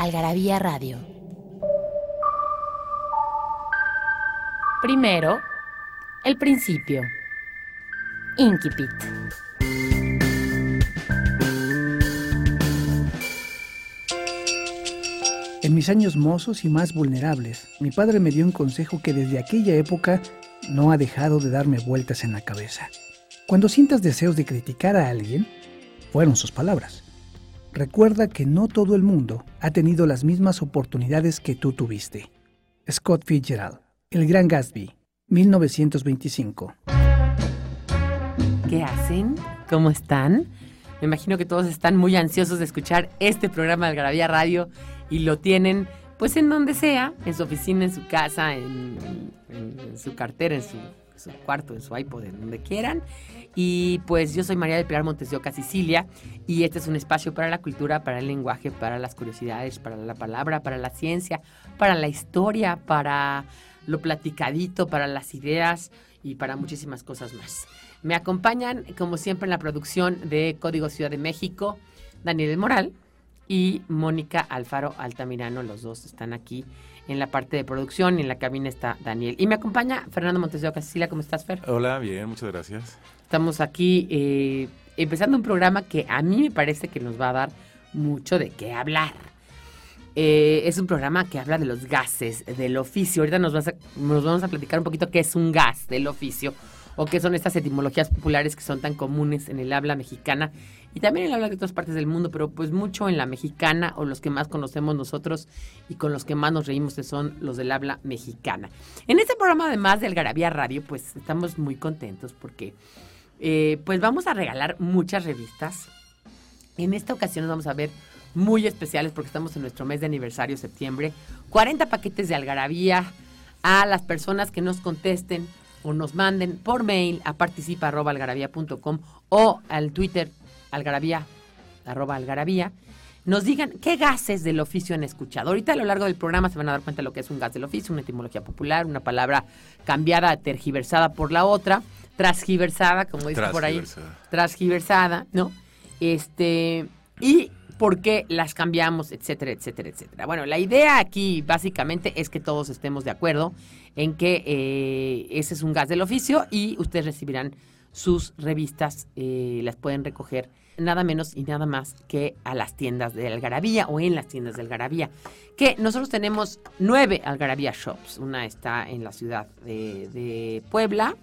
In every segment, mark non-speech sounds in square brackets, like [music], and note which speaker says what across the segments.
Speaker 1: Algarabía Radio. Primero, el principio. Inquipit.
Speaker 2: En mis años mozos y más vulnerables, mi padre me dio un consejo que desde aquella época no ha dejado de darme vueltas en la cabeza. Cuando sientas deseos de criticar a alguien, fueron sus palabras. Recuerda que no todo el mundo ha tenido las mismas oportunidades que tú tuviste. Scott Fitzgerald, El Gran Gatsby, 1925.
Speaker 3: ¿Qué hacen? ¿Cómo están? Me imagino que todos están muy ansiosos de escuchar este programa de Algarabía Radio y lo tienen pues en donde sea, en su oficina, en su casa, en, su cartera, en su, cuarto, en su iPod, en donde quieran. Y pues yo soy María del Pilar Montes de Oca, Sicilia, y este es un espacio para la cultura, para el lenguaje, para las curiosidades, para la palabra, para la ciencia, para la historia, para lo platicadito, para las ideas y para muchísimas cosas más. Me acompañan, como siempre, en la producción de Código Ciudad de México, Daniel Moral y Mónica Alfaro Altamirano, los dos están aquí en la parte de producción y en la cabina está Daniel. Y me acompaña Fernando Montes de Oca. Cecilia, ¿cómo estás, Fer?
Speaker 4: Hola, bien, muchas gracias.
Speaker 3: Estamos aquí eh, empezando un programa que a mí me parece que nos va a dar mucho de qué hablar. Eh, es un programa que habla de los gases del oficio. Ahorita nos, nos vamos a platicar un poquito qué es un gas del oficio o qué son estas etimologías populares que son tan comunes en el habla mexicana y también el habla de otras partes del mundo, pero pues mucho en la mexicana o los que más conocemos nosotros y con los que más nos reímos son los del habla mexicana. En este programa además de Algarabía Radio pues estamos muy contentos porque eh, pues vamos a regalar muchas revistas. En esta ocasión nos vamos a ver muy especiales porque estamos en nuestro mes de aniversario septiembre. 40 paquetes de algarabía a las personas que nos contesten o nos manden por mail a participa.algarabía.com o al Twitter algarabía, arroba algarabía, nos digan qué gases del oficio han escuchado. Ahorita a lo largo del programa se van a dar cuenta de lo que es un gas del oficio, una etimología popular, una palabra cambiada, tergiversada por la otra, transgiversada, como dice por ahí, transgiversada, ¿no? Este, y por qué las cambiamos, etcétera, etcétera, etcétera. Bueno, la idea aquí básicamente es que todos estemos de acuerdo en que eh, ese es un gas del oficio y ustedes recibirán sus revistas, eh, las pueden recoger nada menos y nada más que a las tiendas de Algarabía o en las tiendas de Algarabía. Que nosotros tenemos nueve Algarabía Shops. Una está en la ciudad de, Puebla,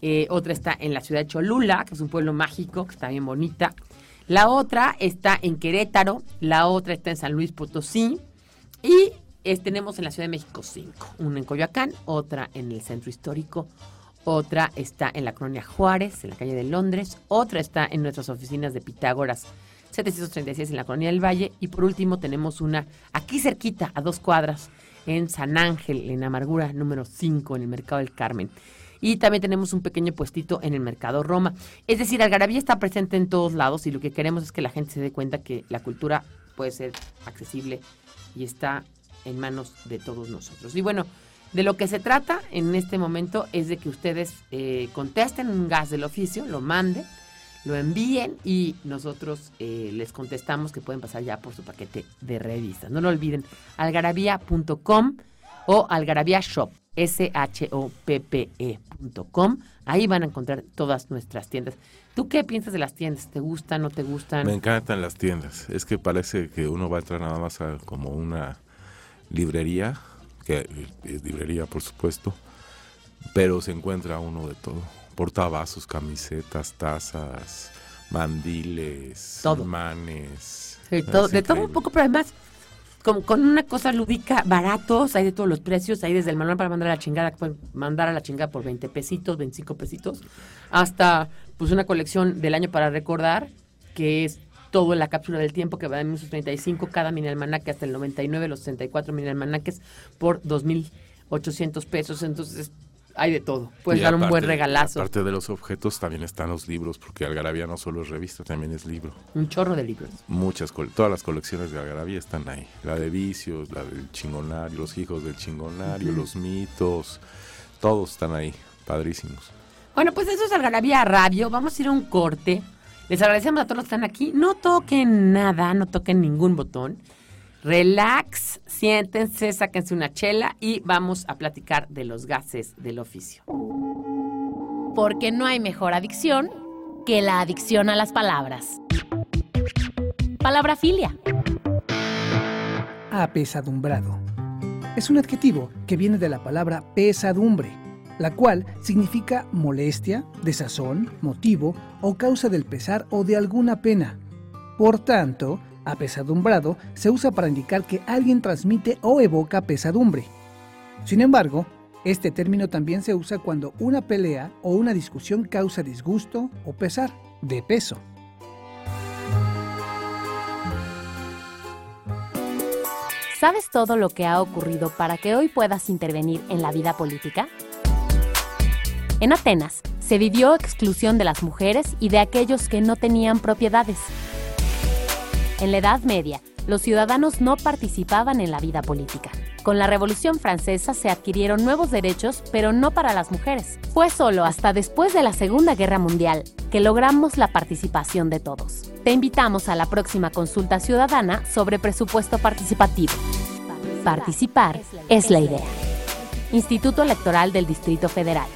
Speaker 3: eh, otra está en la ciudad de Cholula, que es un pueblo mágico, que está bien bonita. La otra está en Querétaro, la otra está en San Luis Potosí y tenemos en la Ciudad de México cinco. Una en Coyoacán, otra en el centro histórico, otra está en la colonia Juárez, en la calle de Londres, otra está en nuestras oficinas de Pitágoras 736 en la colonia del Valle y por último tenemos una aquí cerquita, a dos cuadras, en San Ángel, en Amargura número 5, en el Mercado del Carmen. Y también tenemos un pequeño puestito en el Mercado Roma. Es decir, Algarabía está presente en todos lados y lo que queremos es que la gente se dé cuenta que la cultura puede ser accesible y está en manos de todos nosotros. Y bueno, de lo que se trata en este momento es de que ustedes eh, contesten un gas del oficio, lo manden, lo envíen y nosotros eh, les contestamos que pueden pasar ya por su paquete de revistas. No lo olviden, algarabía.com o algarabía shop S-H-O-P-P-E.com. Ahí van a encontrar todas nuestras tiendas. ¿Tú qué piensas de las tiendas? ¿Te gustan, no te gustan?
Speaker 4: Me encantan las tiendas. Es que parece que uno va a entrar nada más a como una librería, que es librería por supuesto, pero se encuentra uno de todo. Portavasos, camisetas, tazas, mandiles,
Speaker 3: todo.
Speaker 4: manes.
Speaker 3: de todo un poco, pero además con, con, una cosa lúdica, baratos, hay de todos los precios, hay desde el manual para mandar a la chingada, mandar a la chingada por 20 pesitos, 25 pesitos, hasta pues una colección del año para recordar, que es todo en la cápsula del tiempo que va de 1935, cada mini almanaque hasta el 99, los 64 mini almanaques por 2.800 pesos. Entonces, hay de todo. Puedes
Speaker 4: Y
Speaker 3: dar un buen regalazo.
Speaker 4: Aparte de los objetos, también están los libros, porque Algarabía no solo es revista, también es libro.
Speaker 3: Un chorro de libros.
Speaker 4: Muchas, todas las colecciones de Algarabía están ahí. La de vicios, la del chingonario, los hijos del chingonario, los mitos, todos están ahí, padrísimos.
Speaker 3: Bueno, pues eso es Algarabía Radio. Vamos a ir a un corte. Les agradecemos a todos los que están aquí. No toquen nada, no toquen ningún botón. Relax, siéntense, sáquense una chela y vamos a platicar de los gases del oficio.
Speaker 1: Porque no hay mejor adicción que la adicción a las palabras. Palabrafilia.
Speaker 2: Apesadumbrado. Es un adjetivo que viene de la palabra pesadumbre, la cual significa molestia, desazón, motivo o causa del pesar o de alguna pena. Por tanto, apesadumbrado se usa para indicar que alguien transmite o evoca pesadumbre. Sin embargo, este término también se usa cuando una pelea o una discusión causa disgusto o pesar, de peso.
Speaker 1: ¿Sabes todo lo que ha ocurrido para que hoy puedas intervenir en la vida política? En Atenas se vivió exclusión de las mujeres y de aquellos que no tenían propiedades. En la Edad Media, los ciudadanos no participaban en la vida política. Con la Revolución Francesa se adquirieron nuevos derechos, pero no para las mujeres. Fue solo hasta después de la Segunda Guerra Mundial que logramos la participación de todos. Te invitamos a la próxima consulta ciudadana sobre presupuesto participativo. Participar es la idea. Instituto Electoral del Distrito Federal.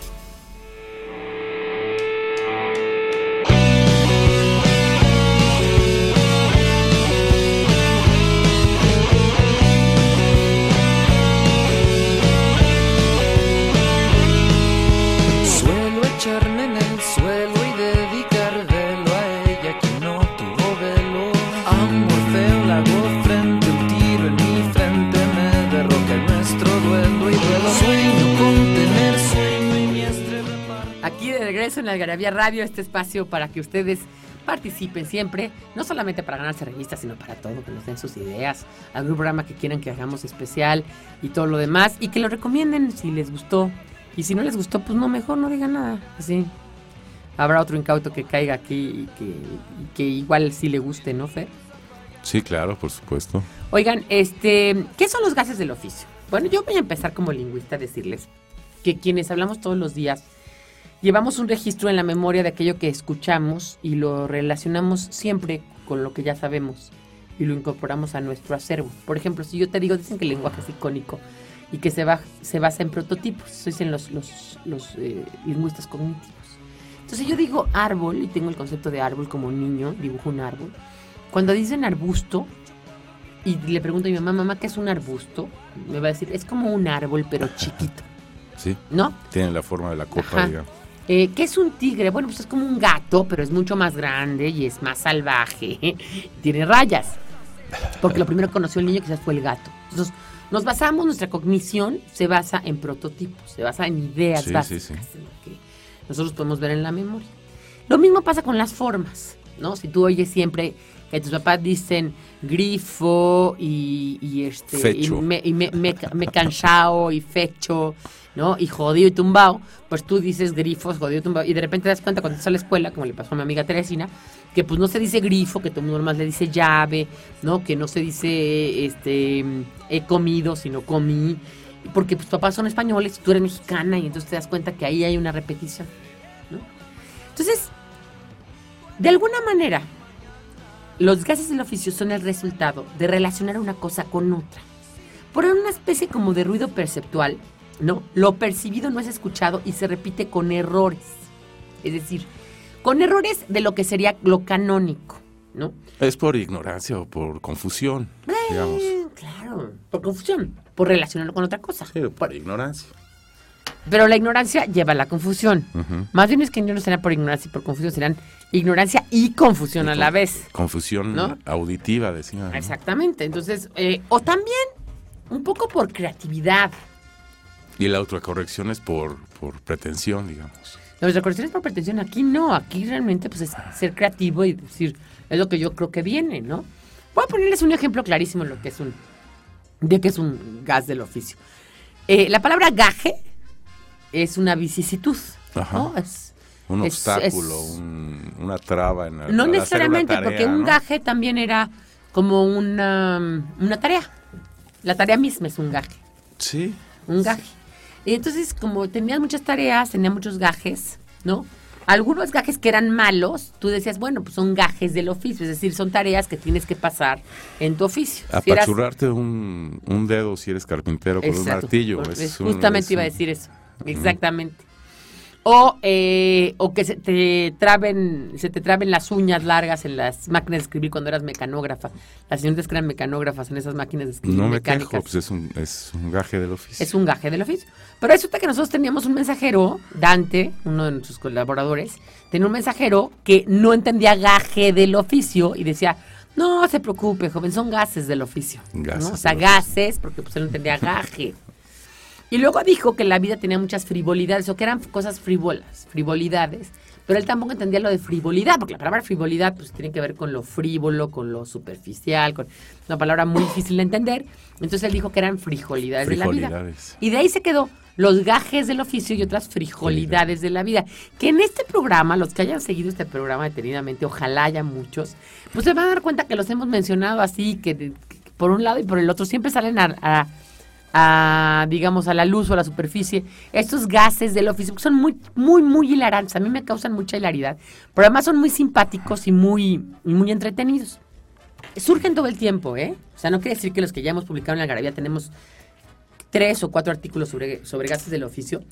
Speaker 3: Regreso en la Algarabía Radio, este espacio para que ustedes participen siempre, no solamente para ganarse revistas, sino para todo, que nos den sus ideas, algún programa que quieran que hagamos especial y todo lo demás, y que lo recomienden si les gustó. Y si no les gustó, pues no, mejor no digan nada. Así. Habrá otro incauto que caiga aquí y que, y que igual sí le guste, ¿no, Fer?
Speaker 4: Sí, claro, por supuesto.
Speaker 3: Oigan, este, ¿qué son los gases del oficio? Bueno, yo voy a empezar como lingüista a decirles que quienes hablamos todos los días llevamos un registro en la memoria de aquello que escuchamos y lo relacionamos siempre con lo que ya sabemos y lo incorporamos a nuestro acervo. Por ejemplo, si yo te digo, dicen que el lenguaje es icónico y que se, ba- se basa en prototipos, eso dicen los, los, los, eh, lingüistas cognitivos. Entonces yo digo árbol y tengo el concepto de árbol como niño, dibujo un árbol. Cuando dicen arbusto, y le pregunto a mi mamá, mamá, ¿qué es un arbusto? Me va a decir, es como un árbol, pero chiquito,
Speaker 4: Sí,
Speaker 3: ¿no?
Speaker 4: tienen la forma de la copa,
Speaker 3: Ajá.
Speaker 4: digamos.
Speaker 3: Eh, ¿Qué es un tigre? Bueno, pues es como un gato, pero es mucho más grande y es más salvaje. [laughs] Tiene rayas. Porque lo primero que conoció el niño quizás fue el gato. Entonces, nos basamos, nuestra cognición se basa en prototipos, se basa en ideas
Speaker 4: Sí, sí,
Speaker 3: básicas
Speaker 4: sí.
Speaker 3: en lo que nosotros podemos ver en la memoria. Lo mismo pasa con las formas, ¿no? Si tú oyes siempre que tus papás dicen grifo y, y este
Speaker 4: Fecho.
Speaker 3: y me, y me, me, me canchao y fecho, ¿no? Y jodido y tumbao, pues tú dices grifos, jodido y tumbao, y de repente te das cuenta cuando estás a la escuela, como le pasó a mi amiga Teresina, que pues no se dice grifo, que todo el mundo más le dice llave, ¿no? Que no se dice este he comido, sino comí, porque tus papás son españoles, tú eres mexicana, y entonces te das cuenta que ahí hay una repetición. Entonces, de alguna manera, los gases del oficio son el resultado de relacionar una cosa con otra. Por una especie como de ruido perceptual, ¿no? Lo percibido no es escuchado y se repite con errores. Es decir, con errores de lo que sería lo canónico, ¿no?
Speaker 4: Es por ignorancia o por confusión, digamos.
Speaker 3: Eh, claro, por confusión, por relacionarlo con otra cosa.
Speaker 4: Sí, por ignorancia.
Speaker 3: Pero la ignorancia lleva a la confusión. Más bien es que no serán por ignorancia y por confusión, serán ignorancia y confusión
Speaker 4: Y
Speaker 3: a
Speaker 4: con-
Speaker 3: la vez.
Speaker 4: Confusión
Speaker 3: ¿No?
Speaker 4: auditiva, decía. ¿no?
Speaker 3: Exactamente. Entonces, eh, o también un poco por creatividad.
Speaker 4: Y la autocorrección es por, por pretensión, digamos.
Speaker 3: Las decoraciones por pretensión, aquí no, aquí realmente pues es ser creativo y decir, es lo que yo creo que viene, ¿no? Voy a ponerles un ejemplo clarísimo de lo que es un, de que es un gas del oficio. Eh, la palabra gaje es una vicisitud,
Speaker 4: Ajá.
Speaker 3: ¿no? Es,
Speaker 4: Un
Speaker 3: es-
Speaker 4: obstáculo,
Speaker 3: es-
Speaker 4: un- una traba en la-
Speaker 3: no necesariamente,
Speaker 4: tarea,
Speaker 3: porque un
Speaker 4: ¿no?
Speaker 3: gaje también era como una, una tarea. La tarea misma es un gaje.
Speaker 4: Sí.
Speaker 3: un gaje. Y entonces, como tenías muchas tareas, tenía muchos gajes, ¿no? Algunos gajes que eran malos, tú decías, bueno, pues son gajes del oficio, es decir, son tareas que tienes que pasar en tu oficio. Si eras-
Speaker 4: Apachurrarte un, un dedo si eres carpintero con un martillo. Es
Speaker 3: es-
Speaker 4: un-
Speaker 3: justamente
Speaker 4: es
Speaker 3: iba a decir eso. Exactamente. O, eh, o que se te traben, se te traben las uñas largas en las máquinas de escribir cuando eras mecanógrafa. Las señoritas que eran mecanógrafas en esas máquinas de escribir
Speaker 4: No me
Speaker 3: mecánicas.
Speaker 4: quejo, pues es un, es un gaje del oficio.
Speaker 3: Es un gaje del oficio. Pero resulta que nosotros teníamos un mensajero, Dante, uno de nuestros colaboradores, tenía un mensajero que no entendía gaje del oficio y decía, no se preocupe, joven, son gases del oficio. ¿no?
Speaker 4: Gases
Speaker 3: O sea, gases, porque pues él no entendía gaje. Y luego dijo que la vida tenía muchas frivolidades, o que eran cosas frívolas, frivolidades. Pero él tampoco entendía lo de frivolidad, porque la palabra frivolidad pues tiene que ver con lo frívolo, con lo superficial, con una palabra muy difícil de entender. Entonces él dijo que eran frijolidades, de la vida. Y de ahí se quedó los gajes del oficio y otras frijolidades de la vida. Que en este programa, los que hayan seguido este programa detenidamente, ojalá haya muchos, pues se van a dar cuenta que los hemos mencionado así, que, que por un lado y por el otro siempre salen a, a- a, digamos, a la luz o a la superficie estos gases del oficio, que son muy, muy, muy hilarantes. A mí me causan mucha hilaridad, pero además son muy simpáticos y muy, muy entretenidos. Surgen todo el tiempo, ¿eh? O sea, no quiere decir que los que ya hemos publicado en la Garabía tenemos tres o cuatro artículos sobre, sobre gases del oficio.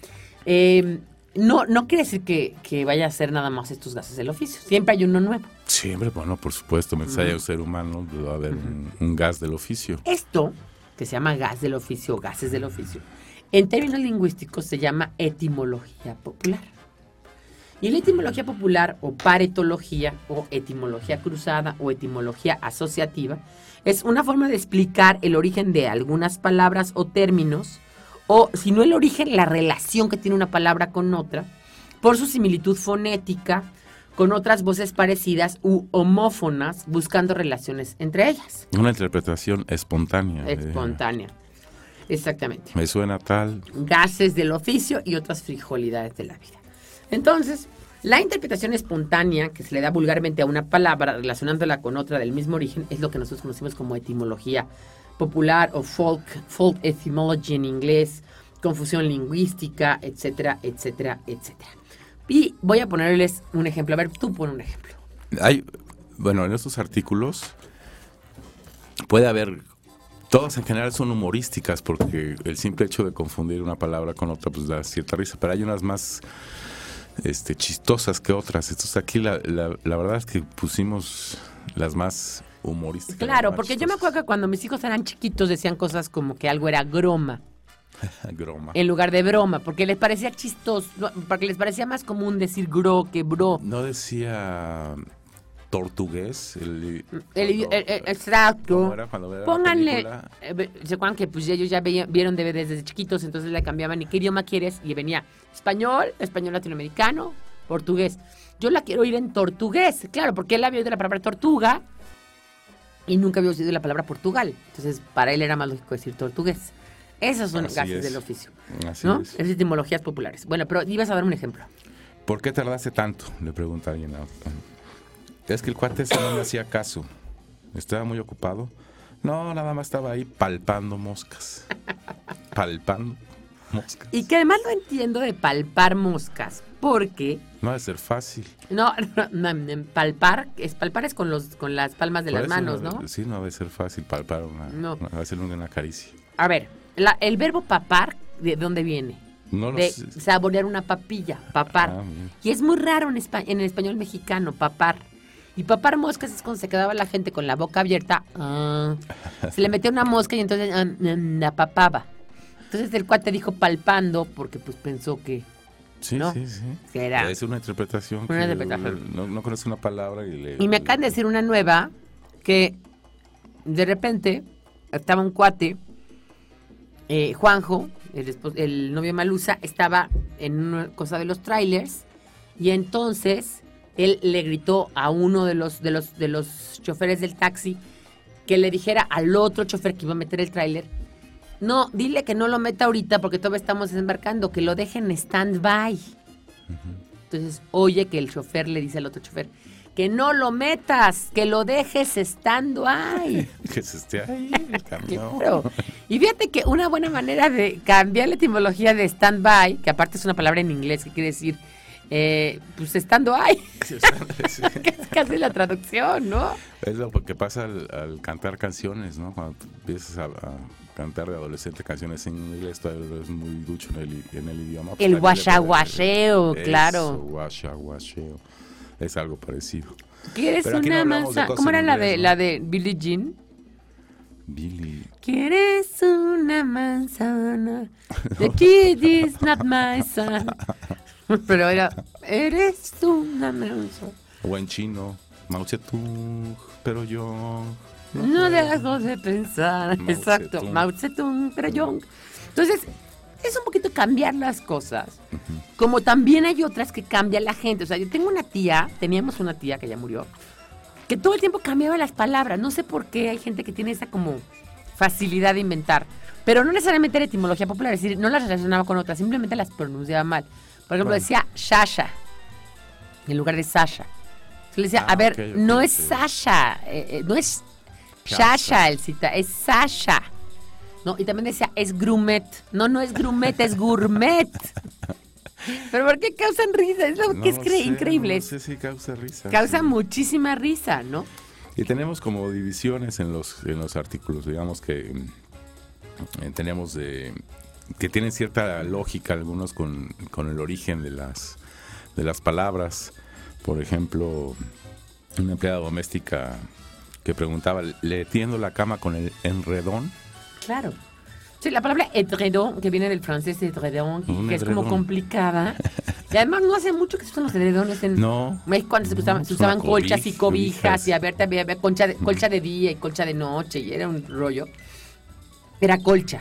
Speaker 3: Eh, no, no quiere decir que, que vaya a ser nada más estos gases del oficio. Siempre hay uno nuevo.
Speaker 4: Siempre, bueno, por supuesto, haya un ser humano, va a haber un, un gas del oficio.
Speaker 3: Esto, que se llama gas del oficio gases del oficio, en términos lingüísticos se llama etimología popular. Y la etimología popular o paretología o etimología cruzada o etimología asociativa es una forma de explicar el origen de algunas palabras o términos o si no el origen, la relación que tiene una palabra con otra por su similitud fonética con otras voces parecidas u homófonas buscando relaciones entre ellas.
Speaker 4: Una interpretación espontánea. de-
Speaker 3: Espontánea. Exactamente.
Speaker 4: me suena tal.
Speaker 3: Gases del oficio y otras frijolidades de la vida. Entonces, la interpretación espontánea que se le da vulgarmente a una palabra relacionándola con otra del mismo origen es lo que nosotros conocemos como etimología popular o folk, folk etymology en inglés, confusión lingüística, etcétera, etcétera, etcétera. Y voy a ponerles un ejemplo. A ver, tú pon un ejemplo.
Speaker 4: Hay, bueno, en estos artículos puede haber, todas en general son humorísticas porque el simple hecho de confundir una palabra con otra pues da cierta risa, pero hay unas más este, chistosas que otras. Entonces aquí la, la, la verdad es que pusimos las más humorísticas.
Speaker 3: Claro, porque yo me acuerdo que cuando mis hijos eran chiquitos decían cosas como que algo era groma. [laughs]
Speaker 4: Groma.
Speaker 3: en lugar de broma, porque les parecía chistoso, porque les parecía más común decir gro que bro.
Speaker 4: No decía tortugués. El,
Speaker 3: El, exacto.
Speaker 4: ¿cómo era cuando veía la
Speaker 3: Pónganle, eh, se acuerdan que pues ellos ya veían- vieron DVDs desde chiquitos, entonces le cambiaban y qué idioma quieres y venía español, español latinoamericano, portugués. Yo la quiero oír en tortugués, claro, porque él había oído la palabra tortuga y nunca había oído la palabra Portugal. Entonces, para él era más lógico decir tortugués. Esos son
Speaker 4: Así
Speaker 3: gases
Speaker 4: es.
Speaker 3: del oficio,
Speaker 4: Así
Speaker 3: ¿no?
Speaker 4: es.
Speaker 3: Es etimologías populares. Bueno, pero ibas a dar un ejemplo.
Speaker 4: ¿Por qué tardaste tanto? Le pregunta alguien. Es que el cuate ese no me hacía caso. Estaba muy ocupado. No, nada más estaba ahí palpando moscas. [laughs] Palpando moscas.
Speaker 3: Y que además lo entiendo de palpar moscas, porque
Speaker 4: No ha de ser fácil.
Speaker 3: no, no, no, palpar es palpar es con los con las palmas de
Speaker 4: Por
Speaker 3: las manos,
Speaker 4: no-
Speaker 3: ¿no?
Speaker 4: Sí, no ha de ser fácil palpar una.
Speaker 3: No.
Speaker 4: hacerle una caricia.
Speaker 3: A ver, la- el verbo papar, ¿de dónde viene?
Speaker 4: No lo
Speaker 3: De
Speaker 4: sé.
Speaker 3: saborear una papilla, papar.
Speaker 4: Ah.
Speaker 3: Y es muy raro en, espa- en el español mexicano, papar. Y papar moscas es cuando se quedaba la gente con la boca abierta. ah, se le metía una mosca y entonces ah, la papaba. Entonces el cuate dijo palpando porque pues pensó que
Speaker 4: Sí,
Speaker 3: no.
Speaker 4: sí, sí.
Speaker 3: era...
Speaker 4: Es una interpretación.
Speaker 3: Una
Speaker 4: que
Speaker 3: interpretación.
Speaker 4: No, no conoce una palabra y le.
Speaker 3: Y me acaban de decir una nueva que de repente estaba un cuate, eh, Juanjo, el, novio de Malusa, estaba en una cosa de los trailers Y entonces él le gritó a uno de los, de los, de los choferes del taxi que le dijera al otro chofer que iba a meter el tráiler, no, dile que no lo meta ahorita porque todavía estamos desembarcando, que lo dejen en stand-by. Entonces oye que el chofer le dice al otro chofer, que no lo metas, que lo dejes estando ahí. [laughs]
Speaker 4: Que se esté ahí.
Speaker 3: Claro. Y fíjate que una buena manera de cambiar la etimología de stand-by, que aparte es una palabra en inglés que quiere decir, eh, pues estando ahí, [laughs]
Speaker 4: Sí, sí. [laughs]
Speaker 3: que es casi la traducción, ¿no?
Speaker 4: Es lo que pasa al, al cantar canciones, ¿no? Cuando empiezas a, a cantar de adolescente canciones en inglés, todavía es muy ducho en el, en el idioma. pues
Speaker 3: El guachaguacheo, claro.
Speaker 4: Guachaguacheo. Es algo parecido.
Speaker 3: ¿Quieres
Speaker 4: Pero no
Speaker 3: una manzana? ¿Cómo era la de,
Speaker 4: ¿no?
Speaker 3: la de Billie Jean?
Speaker 4: Billy.
Speaker 3: ¿Quieres una manzana? The kid is not my son. [laughs] Pero era, eres una manzana.
Speaker 4: O en chino, Mao Zedong, pero yo...
Speaker 3: No dejo de pensar.
Speaker 4: Mao
Speaker 3: Exacto. Mao Zedong, pero yo. Entonces, es un poquito cambiar las cosas. Como también hay otras que cambia la gente. O sea, yo tengo una tía, teníamos una tía que ya murió, que todo el tiempo cambiaba las palabras. No sé por qué hay gente que tiene esa como facilidad de inventar. Pero no necesariamente era etimología popular, es decir, no las relacionaba con otras, simplemente las pronunciaba mal. Por ejemplo,
Speaker 4: Bueno.
Speaker 3: decía Shasha en lugar de Sasha. Entonces le decía,
Speaker 4: Ah,
Speaker 3: a ver,
Speaker 4: ok, ok,
Speaker 3: no es
Speaker 4: sí.
Speaker 3: Sasha, eh, eh, no es
Speaker 4: Shasha.
Speaker 3: Shasha el cita, es Sasha. No, y también decía, es grumet. No, no es grumet, es gourmet. Pero ¿por qué causan risa? Es lo
Speaker 4: No
Speaker 3: que es
Speaker 4: lo sé,
Speaker 3: increíble.
Speaker 4: No sé si causa risa.
Speaker 3: Causa
Speaker 4: sí.
Speaker 3: muchísima risa, ¿no?
Speaker 4: Y tenemos como divisiones en los, en los artículos, digamos que mm, eh, tenemos de, que tienen cierta lógica algunos con, con el origen de las, de las palabras. Por ejemplo, una empleada doméstica que preguntaba, ¿le tiendo la cama con el enredón?
Speaker 3: Claro. Sí, la palabra edredón, que viene del francés edredón, que es como complicada. [laughs] Y además no hace mucho que se usan los edredones en
Speaker 4: No.
Speaker 3: México cuando se usaban,
Speaker 4: No,
Speaker 3: se usaban colchas y
Speaker 4: cobij-
Speaker 3: cobijas,
Speaker 4: cobijas.
Speaker 3: y a ver, también había colcha de, colcha de día y colcha de noche y era un rollo. Era colcha.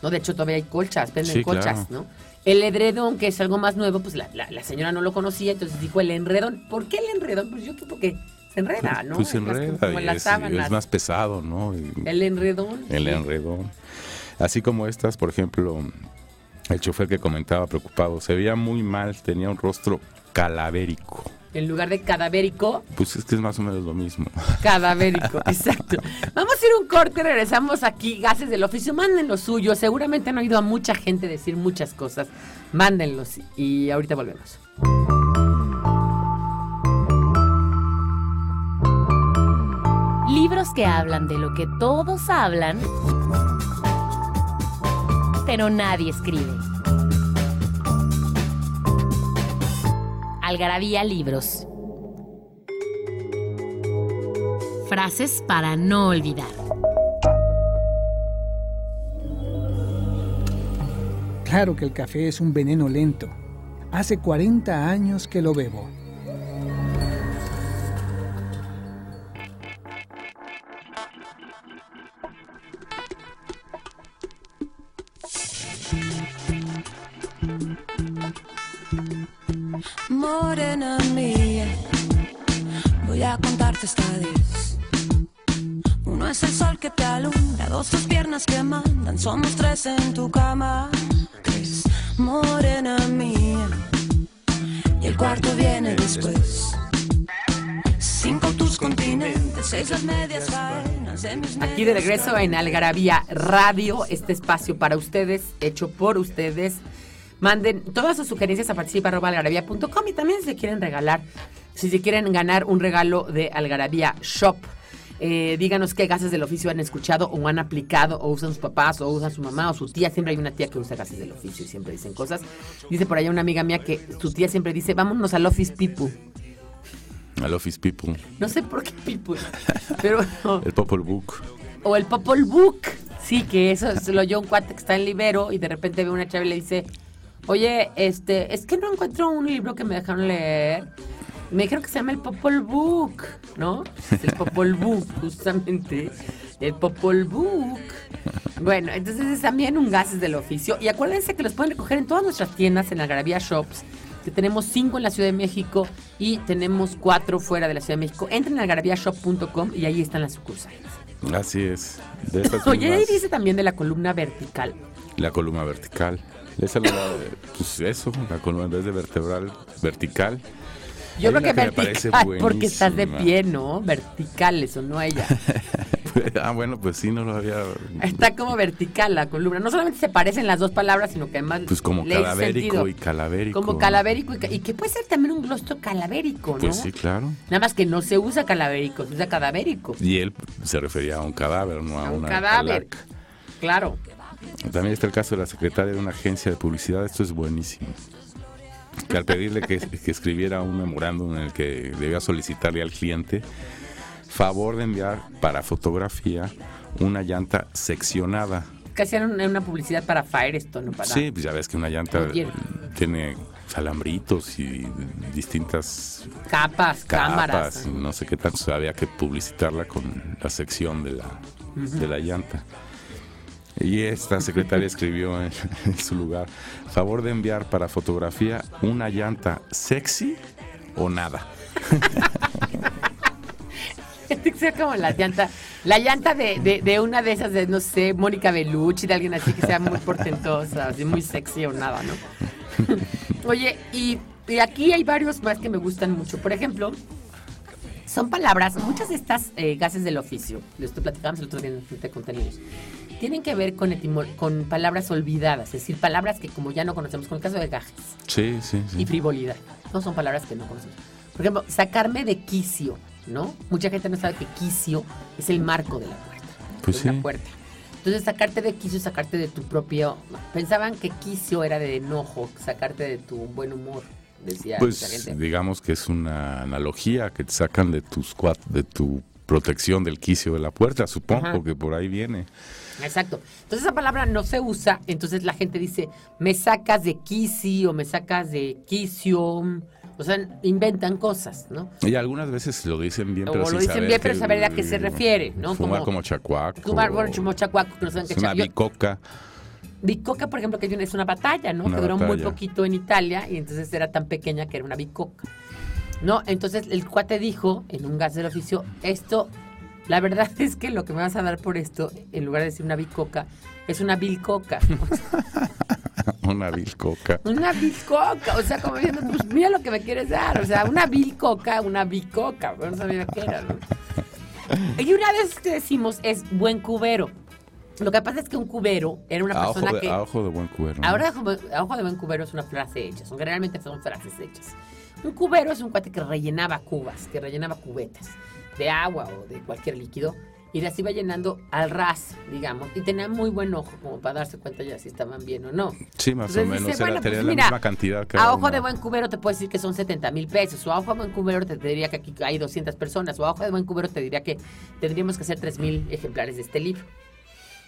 Speaker 3: No, de hecho todavía hay colchas, venden
Speaker 4: Sí,
Speaker 3: colchas,
Speaker 4: claro.
Speaker 3: ¿no? El edredón, que es algo más nuevo, pues la, la- la señora no lo conocía, entonces dijo el enredón. ¿Por qué el enredón? Pues yo creo porque se enreda, ¿no?
Speaker 4: Pues se enreda
Speaker 3: como las
Speaker 4: es, es más pesado, ¿no? Y-
Speaker 3: El enredón.
Speaker 4: El enredón. Así como estas, por ejemplo, el chofer que comentaba preocupado, se veía muy mal, tenía un rostro calavérico.
Speaker 3: En lugar de cadavérico,
Speaker 4: Pues es que es más o menos lo mismo. [laughs]
Speaker 3: cadavérico, exacto. Vamos a ir un corte, regresamos aquí, gases del oficio, manden lo suyo, seguramente han oído a mucha gente decir muchas cosas, mándenlos y ahorita volvemos.
Speaker 1: Libros que hablan de lo que todos hablan, pero nadie escribe. Algarabía Libros. Frases para no olvidar.
Speaker 2: Claro que el café es un veneno lento. Hace 40 años que lo bebo.
Speaker 3: Aquí de regreso en Algarabía Radio, este espacio para ustedes, hecho por ustedes. Manden todas sus sugerencias a participa.algarabía.com y también si se quieren regalar, si se quieren ganar un regalo de Algarabía Shop. eh, díganos qué gases del oficio han escuchado o han aplicado o usan sus papás o usan su mamá o su tía. Siempre hay una tía que usa gases del oficio y siempre dicen cosas. Dice por allá una amiga mía que su tía siempre dice, vámonos al Office People.
Speaker 4: Al Office People,
Speaker 3: No sé por qué People, pero...
Speaker 4: el Popol Book.
Speaker 3: O el Popol Book. Sí, que eso es lo oyó un cuate que está en Libero y de repente ve una chava y le dice, oye, este, es que no encuentro un libro que me dejaron leer. Me dijeron que se llama el Popol Book, ¿no? Es el Popol Book, justamente. El Popol Book. Bueno, entonces es también un gases del oficio. Y acuérdense que los pueden recoger en todas nuestras tiendas, en Algarabía Shops, que tenemos cinco en la Ciudad de México y tenemos cuatro fuera de la Ciudad de México. Entren a algarabíashop.com y ahí están las sucursales.
Speaker 4: Así es. De estas [laughs]
Speaker 3: Oye, ahí dice también de la columna vertical.
Speaker 4: La columna vertical. Esa la, pues eso, la columna en vez de vertebral, vertical.
Speaker 3: Yo
Speaker 4: Hay
Speaker 3: creo que vertical, porque estás de pie, ¿no? Vertical, eso no ella. [laughs] [laughs]
Speaker 4: ah, bueno, pues sí, no lo había.
Speaker 3: Está como vertical la columna. No solamente se parecen las dos palabras, sino que además.
Speaker 4: Pues como
Speaker 3: sentido.
Speaker 4: y calavérico.
Speaker 3: Como calavérico y, y que puede ser también un glostro calavérico, ¿no?
Speaker 4: Pues sí, claro.
Speaker 3: Nada más que no se usa calavérico, se usa cadavérico.
Speaker 4: Y él se refería a un cadáver, no a,
Speaker 3: A un
Speaker 4: una
Speaker 3: cadáver.
Speaker 4: calaca.
Speaker 3: Claro.
Speaker 4: También está el caso de la secretaria de una agencia de publicidad. Esto es buenísimo. Que al pedirle que, que escribiera un memorándum en el que debía solicitarle al cliente favor de enviar para fotografía una llanta seccionada.
Speaker 3: Que hacían una, publicidad para Firestone, ¿no? Para,
Speaker 4: Sí, pues ya ves que una llanta tiene alambritos y distintas
Speaker 3: Capas, cámaras.
Speaker 4: capas y no sé qué tanto. Había que publicitarla con la sección de la, de la llanta. Y esta secretaria escribió en, [laughs] en su lugar, favor de enviar para fotografía una llanta sexy o nada. [laughs]
Speaker 3: que [laughs] sea como la llanta, la llanta de, de, de una de esas de, no sé, Mónica Bellucci, de alguien así que sea muy portentosa, así muy sexy o nada, ¿no? [laughs] Oye, y, y aquí hay varios más que me gustan mucho. Por ejemplo, son palabras, muchas de estas eh, gases del oficio, de esto platicábamos el otro día en el de contenidos, tienen que ver con, con palabras olvidadas, es decir, palabras que como ya no conocemos, con el caso de gajes
Speaker 4: Sí, sí, sí.
Speaker 3: y frivolidad. No son palabras que no conocemos. Por ejemplo, sacarme de quicio, ¿no? Mucha gente no sabe que quicio es el marco de la puerta.
Speaker 4: Pues
Speaker 3: de
Speaker 4: sí.
Speaker 3: la puerta. Entonces, sacarte de quicio, sacarte de tu propio. Pensaban que quicio era de enojo, sacarte de tu buen humor, decía
Speaker 4: Pues
Speaker 3: gente.
Speaker 4: digamos que es una analogía que te sacan de tus cuat- de tu protección del quicio de la puerta, supongo
Speaker 3: Ajá.
Speaker 4: que por ahí viene.
Speaker 3: Exacto. Entonces, esa palabra no se usa. Entonces, la gente dice, me sacas de quicio, me sacas de quicio. O sea, inventan cosas, ¿no?
Speaker 4: Y algunas veces lo dicen bien,
Speaker 3: O
Speaker 4: pero
Speaker 3: lo
Speaker 4: sin
Speaker 3: dicen
Speaker 4: saber
Speaker 3: bien, pero
Speaker 4: que-
Speaker 3: saber a qué se refiere, ¿no?
Speaker 4: Fumar
Speaker 3: Como-
Speaker 4: como, chacuaco.
Speaker 3: Fumar por chacuaco, que no saben qué
Speaker 4: Es una bicoca.
Speaker 3: Bicoca, por ejemplo, que es una batalla, ¿no?
Speaker 4: Una
Speaker 3: que duró muy poquito en Italia y entonces era tan pequeña que era una bicoca. ¿No? Entonces el cuate dijo en un gas del oficio, esto, la verdad [laughs] es que lo que me vas a dar por esto, en lugar de decir una bicoca, es una bilcoca. [laughs]
Speaker 4: Una bicoca.
Speaker 3: una bilcoca. O sea, como diciendo, pues mira lo que me quieres dar. O sea, una bilcoca, una bicoca. No sabía qué era, ¿no? Y una vez que decimos es buen cubero. Lo que pasa es que un cubero era una
Speaker 4: A ojo,
Speaker 3: persona
Speaker 4: de,
Speaker 3: que...
Speaker 4: a ojo de buen cubero. ¿no?
Speaker 3: Ahora, a ojo de buen cubero es una frase hecha, son, generalmente son frases hechas. Un cubero es un cuate que rellenaba cubas, que rellenaba cubetas de agua o de cualquier líquido y las iba llenando al ras, digamos, y tenía muy buen ojo como para darse cuenta ya si estaban bien o no.
Speaker 4: Sí, más
Speaker 3: Entonces
Speaker 4: o menos.
Speaker 3: dice, bueno, pues
Speaker 4: la
Speaker 3: mira,
Speaker 4: misma cantidad que
Speaker 3: A ojo de buen cubero te puedo decir que son 70 mil pesos, o a ojo de buen cubero te diría que aquí hay 200 personas, o a ojo de buen cubero te diría que tendríamos que hacer 3 mil ejemplares de este libro.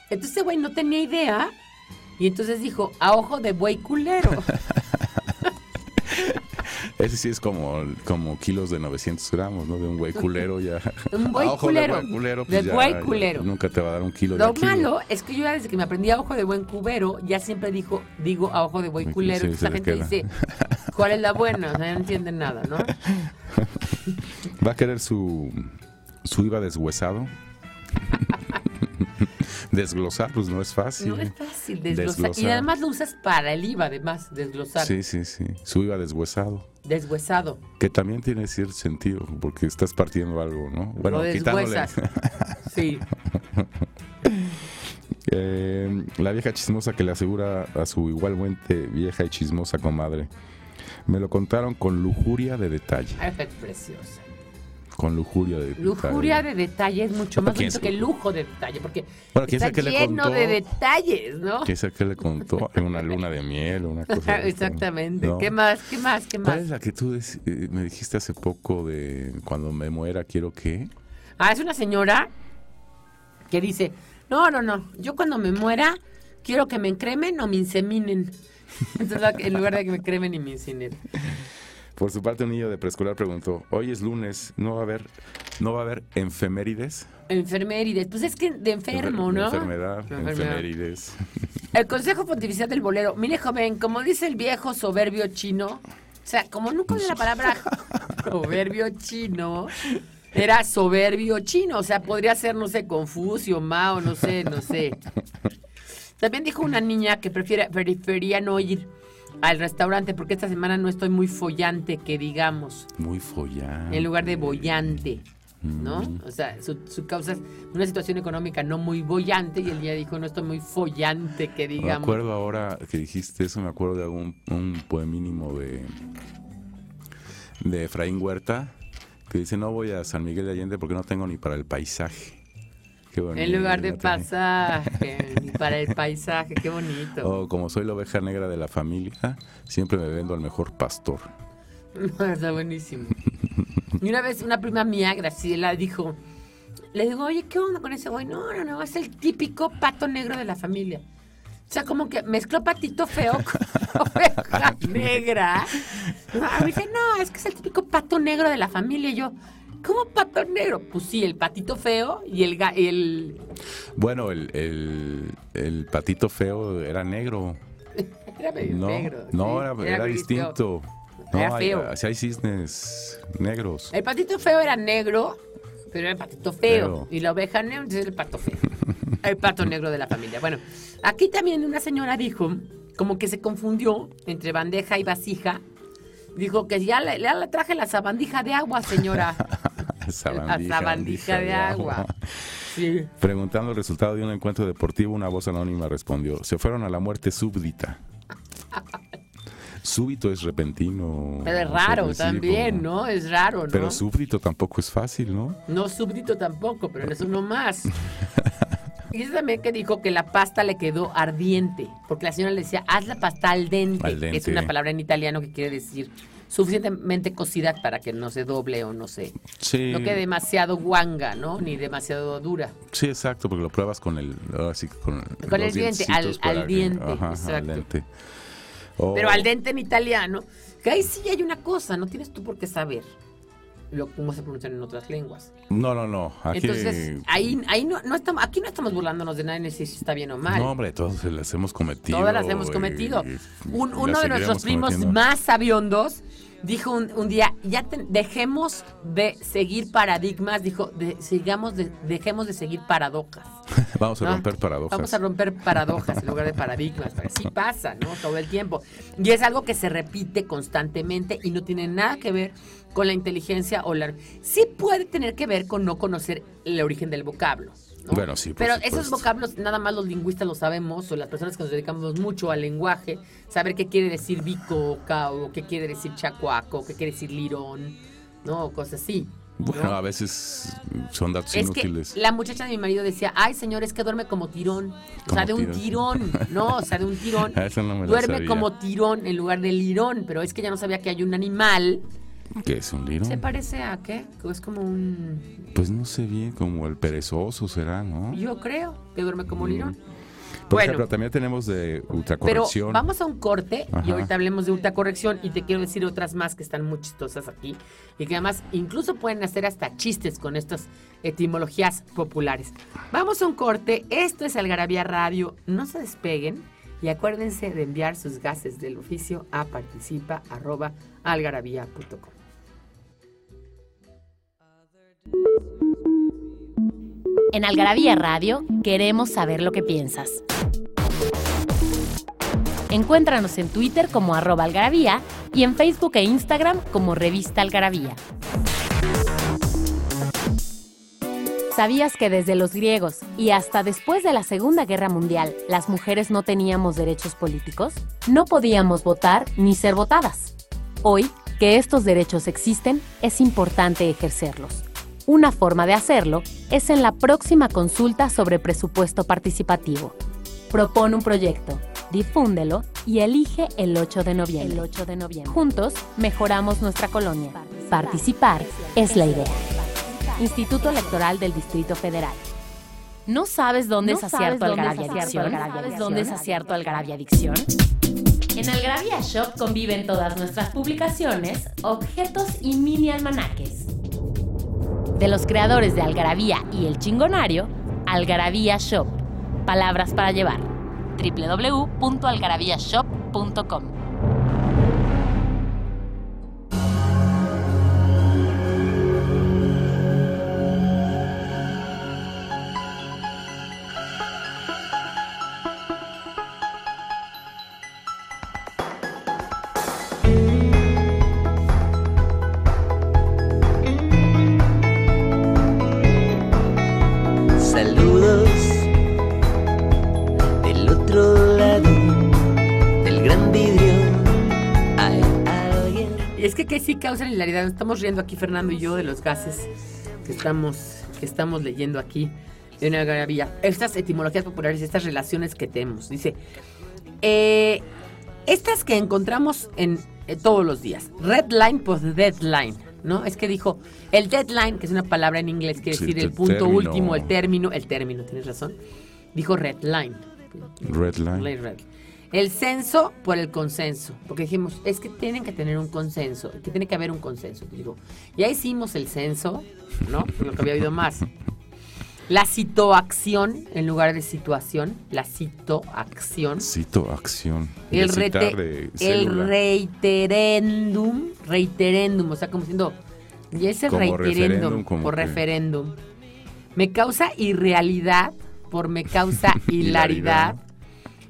Speaker 3: Entonces ese güey no tenía idea y entonces dijo, a ojo de buey culero. [laughs] [laughs]
Speaker 4: Ese sí es como, como kilos de 900 gramos, ¿no? De un güey culero ya. [laughs]
Speaker 3: Un
Speaker 4: ojo
Speaker 3: culero.
Speaker 4: De, buen culero,
Speaker 3: De
Speaker 4: ya-
Speaker 3: buey
Speaker 4: ya
Speaker 3: culero.
Speaker 4: nunca te va a dar un kilo de
Speaker 3: Lo
Speaker 4: aquí.
Speaker 3: malo es que yo ya desde que me aprendí a ojo de buen cubero, ya siempre dijo, digo a ojo de buey
Speaker 4: Sí,
Speaker 3: culero.
Speaker 4: sí,
Speaker 3: la gente
Speaker 4: queda.
Speaker 3: dice, ¿cuál es la buena? O sea, no entienden nada, ¿no? [laughs]
Speaker 4: Va a querer su, su IVA deshuesado. [laughs] Desglosar, pues no es fácil.
Speaker 3: No es fácil desglosar. Y además lo usas para el IVA, además, desglosar.
Speaker 4: Sí, sí, sí. Su IVA deshuesado.
Speaker 3: Deshuesado.
Speaker 4: Que también tiene cierto sentido, porque estás partiendo algo, ¿no? Bueno,
Speaker 3: lo
Speaker 4: quitándole. [laughs]
Speaker 3: Sí. [laughs]
Speaker 4: Eh, la vieja chismosa que le asegura a su igualmente vieja y chismosa comadre. Me lo contaron con lujuria de detalle.
Speaker 3: Ay, preciosa.
Speaker 4: Con lujuria de
Speaker 3: Lujuria
Speaker 4: detalle.
Speaker 3: de detalle es mucho más
Speaker 4: ¿Quién
Speaker 3: bonito que lujo de detalle, porque
Speaker 4: Bueno, ¿quién
Speaker 3: está lleno
Speaker 4: contó?
Speaker 3: de detalles, ¿no?
Speaker 4: ¿Quién sabe qué le contó? Una luna de miel o una cosa [laughs]
Speaker 3: Exactamente.
Speaker 4: ¿no?
Speaker 3: ¿Qué más? ¿Qué más? ¿Qué
Speaker 4: ¿Cuál
Speaker 3: más?
Speaker 4: es la que tú eh, me dijiste hace poco de cuando me muera quiero que?
Speaker 3: Ah, es una señora que dice, no, no, no, yo cuando me muera quiero que me encremen o me inseminen. [laughs] Entonces, en lugar de que me cremen y me incinen.
Speaker 4: Por su parte un niño de preescolar preguntó, hoy es lunes, ¿no va a haber, no va a haber efemérides?
Speaker 3: Enfermerides. Pues es que de enfermo, ¿no?
Speaker 4: Enfermedad,
Speaker 3: Enfermedad.
Speaker 4: efemérides. [laughs]
Speaker 3: El Consejo Pontifical del Bolero. Mire, joven, como dice el viejo soberbio chino, sea, como nunca oí la palabra [laughs] proverbio chino, era soberbio chino. O sea, podría ser, no sé, Confucio, Mao, no sé, no sé. [laughs] También dijo una niña que prefiere, prefería no ir al restaurante porque esta semana no estoy muy follante, que digamos,
Speaker 4: Muy follante.
Speaker 3: en lugar de bollante. ¿no? O sea, su, su causa es una situación económica no muy bollante y el día dijo, no estoy muy follante, que
Speaker 4: Me
Speaker 3: digamos.
Speaker 4: acuerdo ahora que dijiste eso, me acuerdo de algún un poemínimo de, de Efraín Huerta que dice, no voy a San Miguel de Allende porque no tengo ni para el paisaje. Qué bonito.
Speaker 3: En lugar de pasaje, ni para el paisaje, qué bonito.
Speaker 4: O como soy la oveja negra de la familia, siempre me vendo al mejor pastor. [laughs]
Speaker 3: Está buenísimo. Y una vez una prima mía, Graciela, dijo, le digo, oye, ¿qué onda con ese güey? No, no, no, es el típico pato negro de la familia. O sea, como que mezcló patito feo con [laughs] oveja negra. Ah, me dice, no, es que es el típico pato negro de la familia. Y yo, ¿cómo pato negro? Pues sí, el patito feo y el... el
Speaker 4: Bueno, el, el, el patito feo era negro. [laughs]
Speaker 3: era medio
Speaker 4: No,
Speaker 3: negro.
Speaker 4: no
Speaker 3: sí,
Speaker 4: era, distinto. No,
Speaker 3: Era feo.
Speaker 4: hay cisnes negros.
Speaker 3: El patito feo era negro, pero era el patito feo.
Speaker 4: Feo.
Speaker 3: Y la oveja negra es el pato feo. El pato negro de la familia. Bueno, aquí también una señora dijo, como que se confundió entre bandeja y vasija. Dijo que ya le, ya le traje la sabandija de agua, señora. [laughs] la sabandija de agua. Sí.
Speaker 4: Preguntando el resultado de un encuentro deportivo, una voz anónima respondió: Se fueron a la muerte súbdita. [laughs] Súbito es repentino.
Speaker 3: Pero es raro
Speaker 4: sorpresivo.
Speaker 3: también, ¿no? Es raro, ¿no?
Speaker 4: Pero súbdito tampoco es fácil, ¿no?
Speaker 3: No súbdito tampoco, pero eso no más. [laughs] Y eso también que dijo que la pasta le quedó ardiente, porque la señora le decía, haz la pasta al dente.
Speaker 4: Al dente.
Speaker 3: Es una palabra en italiano que quiere decir suficientemente cocida para que no se doble o no se...
Speaker 4: Sí.
Speaker 3: No quede demasiado guanga, ¿no? Ni demasiado dura.
Speaker 4: Sí, exacto, porque lo pruebas con el. ahora sí que con,
Speaker 3: Con el diente, al-
Speaker 4: que-
Speaker 3: diente,
Speaker 4: al
Speaker 3: exacto.
Speaker 4: dente.
Speaker 3: Pero al dente en italiano, que ahí sí hay una cosa, no tienes tú por qué saber lo, cómo se pronuncian en otras lenguas.
Speaker 4: No, no, no. Aquí,
Speaker 3: Entonces, ahí, ahí no, no estamos, aquí no estamos burlándonos de nadie si está bien o mal.
Speaker 4: No, hombre, todas las hemos cometido.
Speaker 3: Todas las hemos cometido.
Speaker 4: y
Speaker 3: Un- uno de nuestros primos
Speaker 4: cometiendo.
Speaker 3: más sabiondos dijo un, un día, ya te- dejemos de seguir paradigmas, dijo, de- sigamos de- dejemos de seguir paradojas. [laughs]
Speaker 4: Vamos a
Speaker 3: ¿no?
Speaker 4: romper paradojas.
Speaker 3: Vamos a romper paradojas en lugar de paradigmas. porque Así pasa, ¿no? Todo el tiempo. Y es algo que se repite constantemente y no tiene nada que ver con la inteligencia o la... Sí puede tener que ver con no conocer el origen del vocablo. ¿no?
Speaker 4: Bueno, sí, por
Speaker 3: Pero
Speaker 4: supuesto.
Speaker 3: esos vocablos nada más los lingüistas lo sabemos o las personas que nos dedicamos mucho al lenguaje, saber qué quiere decir bicoca o qué quiere decir chacuaco, qué quiere decir lirón, ¿no? Cosas así. ¿no?
Speaker 4: Bueno, a veces son datos
Speaker 3: Es que
Speaker 4: inútiles.
Speaker 3: la muchacha de mi marido decía, ay señor, es que duerme como tirón. O sea, de un
Speaker 4: tirón.
Speaker 3: No, o sea, de un [laughs] tirón.
Speaker 4: Ah, no me
Speaker 3: duerme como tirón en lugar de lirón. Pero es que ya no sabía que hay un animal.
Speaker 4: ¿Qué es un lirón?
Speaker 3: ¿Se parece a qué? Es como un...
Speaker 4: Pues no sé bien, como el perezoso será, ¿no?
Speaker 3: Yo creo que duerme como
Speaker 4: Mm.
Speaker 3: lirón.
Speaker 4: Por
Speaker 3: bueno.
Speaker 4: ejemplo, también tenemos de
Speaker 3: Pero
Speaker 4: ultracorrección.
Speaker 3: vamos a un corte y
Speaker 4: Ajá.
Speaker 3: ahorita hablemos de ultracorrección y te quiero decir otras más que están muy chistosas aquí y que además incluso pueden hacer hasta chistes con estas etimologías populares. Vamos a un corte, esto es Algarabía Radio, no se despeguen y acuérdense de enviar sus gases del oficio a participa@algarabía.com.
Speaker 1: En Algarabía Radio queremos saber lo que piensas. Encuéntranos en Twitter como arroba algarabía y en Facebook e Instagram como revista algarabía. ¿Sabías que desde los griegos y hasta después de la Segunda Guerra Mundial las mujeres no teníamos derechos políticos? No podíamos votar ni ser votadas. Hoy, que estos derechos existen, es importante ejercerlos. Una forma de hacerlo es en la próxima consulta sobre presupuesto participativo. Propone un proyecto, difúndelo y elige el 8 de noviembre. El 8 de noviembre. Juntos mejoramos nuestra colonia. Participar es la idea. Instituto Electoral del Distrito Federal. ¿No sabes dónde
Speaker 5: ¿No
Speaker 1: es acierto Algarabia Adicción? ¿Sabes dónde es acierto Algarabia Adicción? En Algarabia Shop conviven todas nuestras publicaciones, objetos y mini almanaques. De los creadores de Algarabía y El Chingonario, Algarabía Shop. Palabras para llevar. www.algarabíashop.com
Speaker 3: causan hilaridad. Nos Estamos riendo aquí, Fernando y yo, de los gases que estamos, que estamos leyendo aquí de una garabía. Estas etimologías populares, estas relaciones que tenemos. Dice, eh, estas que encontramos en eh, todos los días. Red line, pues deadline. ¿No? Es que dijo, el deadline, que es una palabra en inglés, quiere
Speaker 4: Sí,
Speaker 3: decir el punto
Speaker 4: término.
Speaker 3: último, el término, el término, tienes razón. Dijo red line.
Speaker 4: Red line.
Speaker 3: Ley red. El censo por el consenso. Porque dijimos, es que tienen que tener un consenso, que tiene que haber un consenso. Digo, ya hicimos el censo, ¿no? [laughs] Lo que había habido más. La citoacción en lugar de situación. La citoacción.
Speaker 4: Cito acción.
Speaker 3: El, rete- el reiterendum. Reiterendum. O sea, como diciendo, y ese
Speaker 4: Como
Speaker 3: reiterendum por
Speaker 4: que-
Speaker 3: referéndum. Me causa irrealidad por me causa [laughs] hilaridad.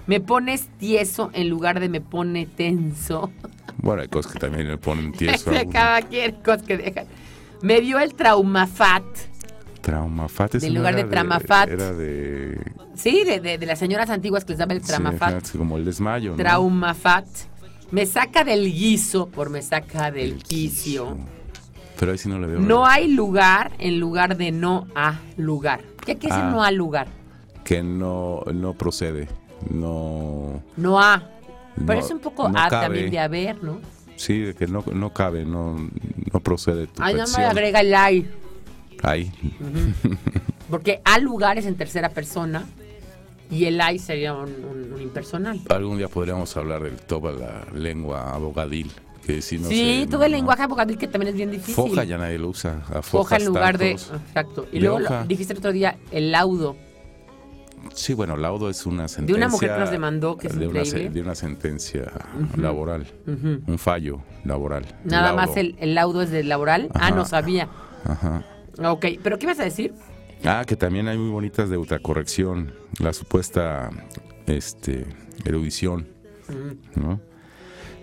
Speaker 3: Me pones tieso en lugar de me pone tenso. [laughs]
Speaker 4: Bueno, hay cosas que también le ponen [laughs] tieso.
Speaker 3: De cada quien, cosas que dejan. Me dio el traumafat.
Speaker 4: Traumafat. ese
Speaker 3: En lugar de tramafat.
Speaker 4: Era de...
Speaker 3: Sí, de, de- de las señoras antiguas que les daba el
Speaker 4: sí,
Speaker 3: traumafat.
Speaker 4: ajá, como el desmayo, ¿no?
Speaker 3: Traumafat. Me saca del guiso por me saca del
Speaker 4: El
Speaker 3: quicio.
Speaker 4: Pero ahí sí no le veo.
Speaker 3: No hay lugar en lugar de no a lugar. ¿Qué quiere decir
Speaker 4: Ah.
Speaker 3: no a lugar?
Speaker 4: Que no, no procede. No...
Speaker 3: No a. Pero
Speaker 4: No-
Speaker 3: es un poco
Speaker 4: no
Speaker 3: a
Speaker 4: cabe.
Speaker 3: también de haber, ¿no?
Speaker 4: Sí, de que no, no cabe, no, no procede tu
Speaker 3: Ay, no me agrega el ay.
Speaker 4: Ahí.
Speaker 3: Porque a lugar es en tercera persona y el ay sería un, un- un impersonal.
Speaker 4: Algún día podríamos hablar de toda la lengua abogadil. Que sí, no
Speaker 3: sí,
Speaker 4: sé,
Speaker 3: el
Speaker 4: no-
Speaker 3: lenguaje abogado que también es bien difícil.
Speaker 4: Foja ya nadie lo usa. A
Speaker 3: Foja en
Speaker 4: fojas,
Speaker 3: lugar de. Exacto. Y
Speaker 4: de
Speaker 3: luego lo- dijiste el otro día el laudo.
Speaker 4: Sí, bueno, laudo es una sentencia.
Speaker 3: De una mujer que nos demandó, que es
Speaker 4: de una,
Speaker 3: increíble.
Speaker 4: de una sentencia laboral. Un fallo laboral.
Speaker 3: Nada
Speaker 4: Laudo.
Speaker 3: más el, el laudo es del laboral. Ah, no sabía.
Speaker 4: Ajá.
Speaker 3: Ok, pero ¿qué vas a decir?
Speaker 4: Ah, que también hay muy bonitas de ultracorrección. La supuesta este, erudición. ¿no?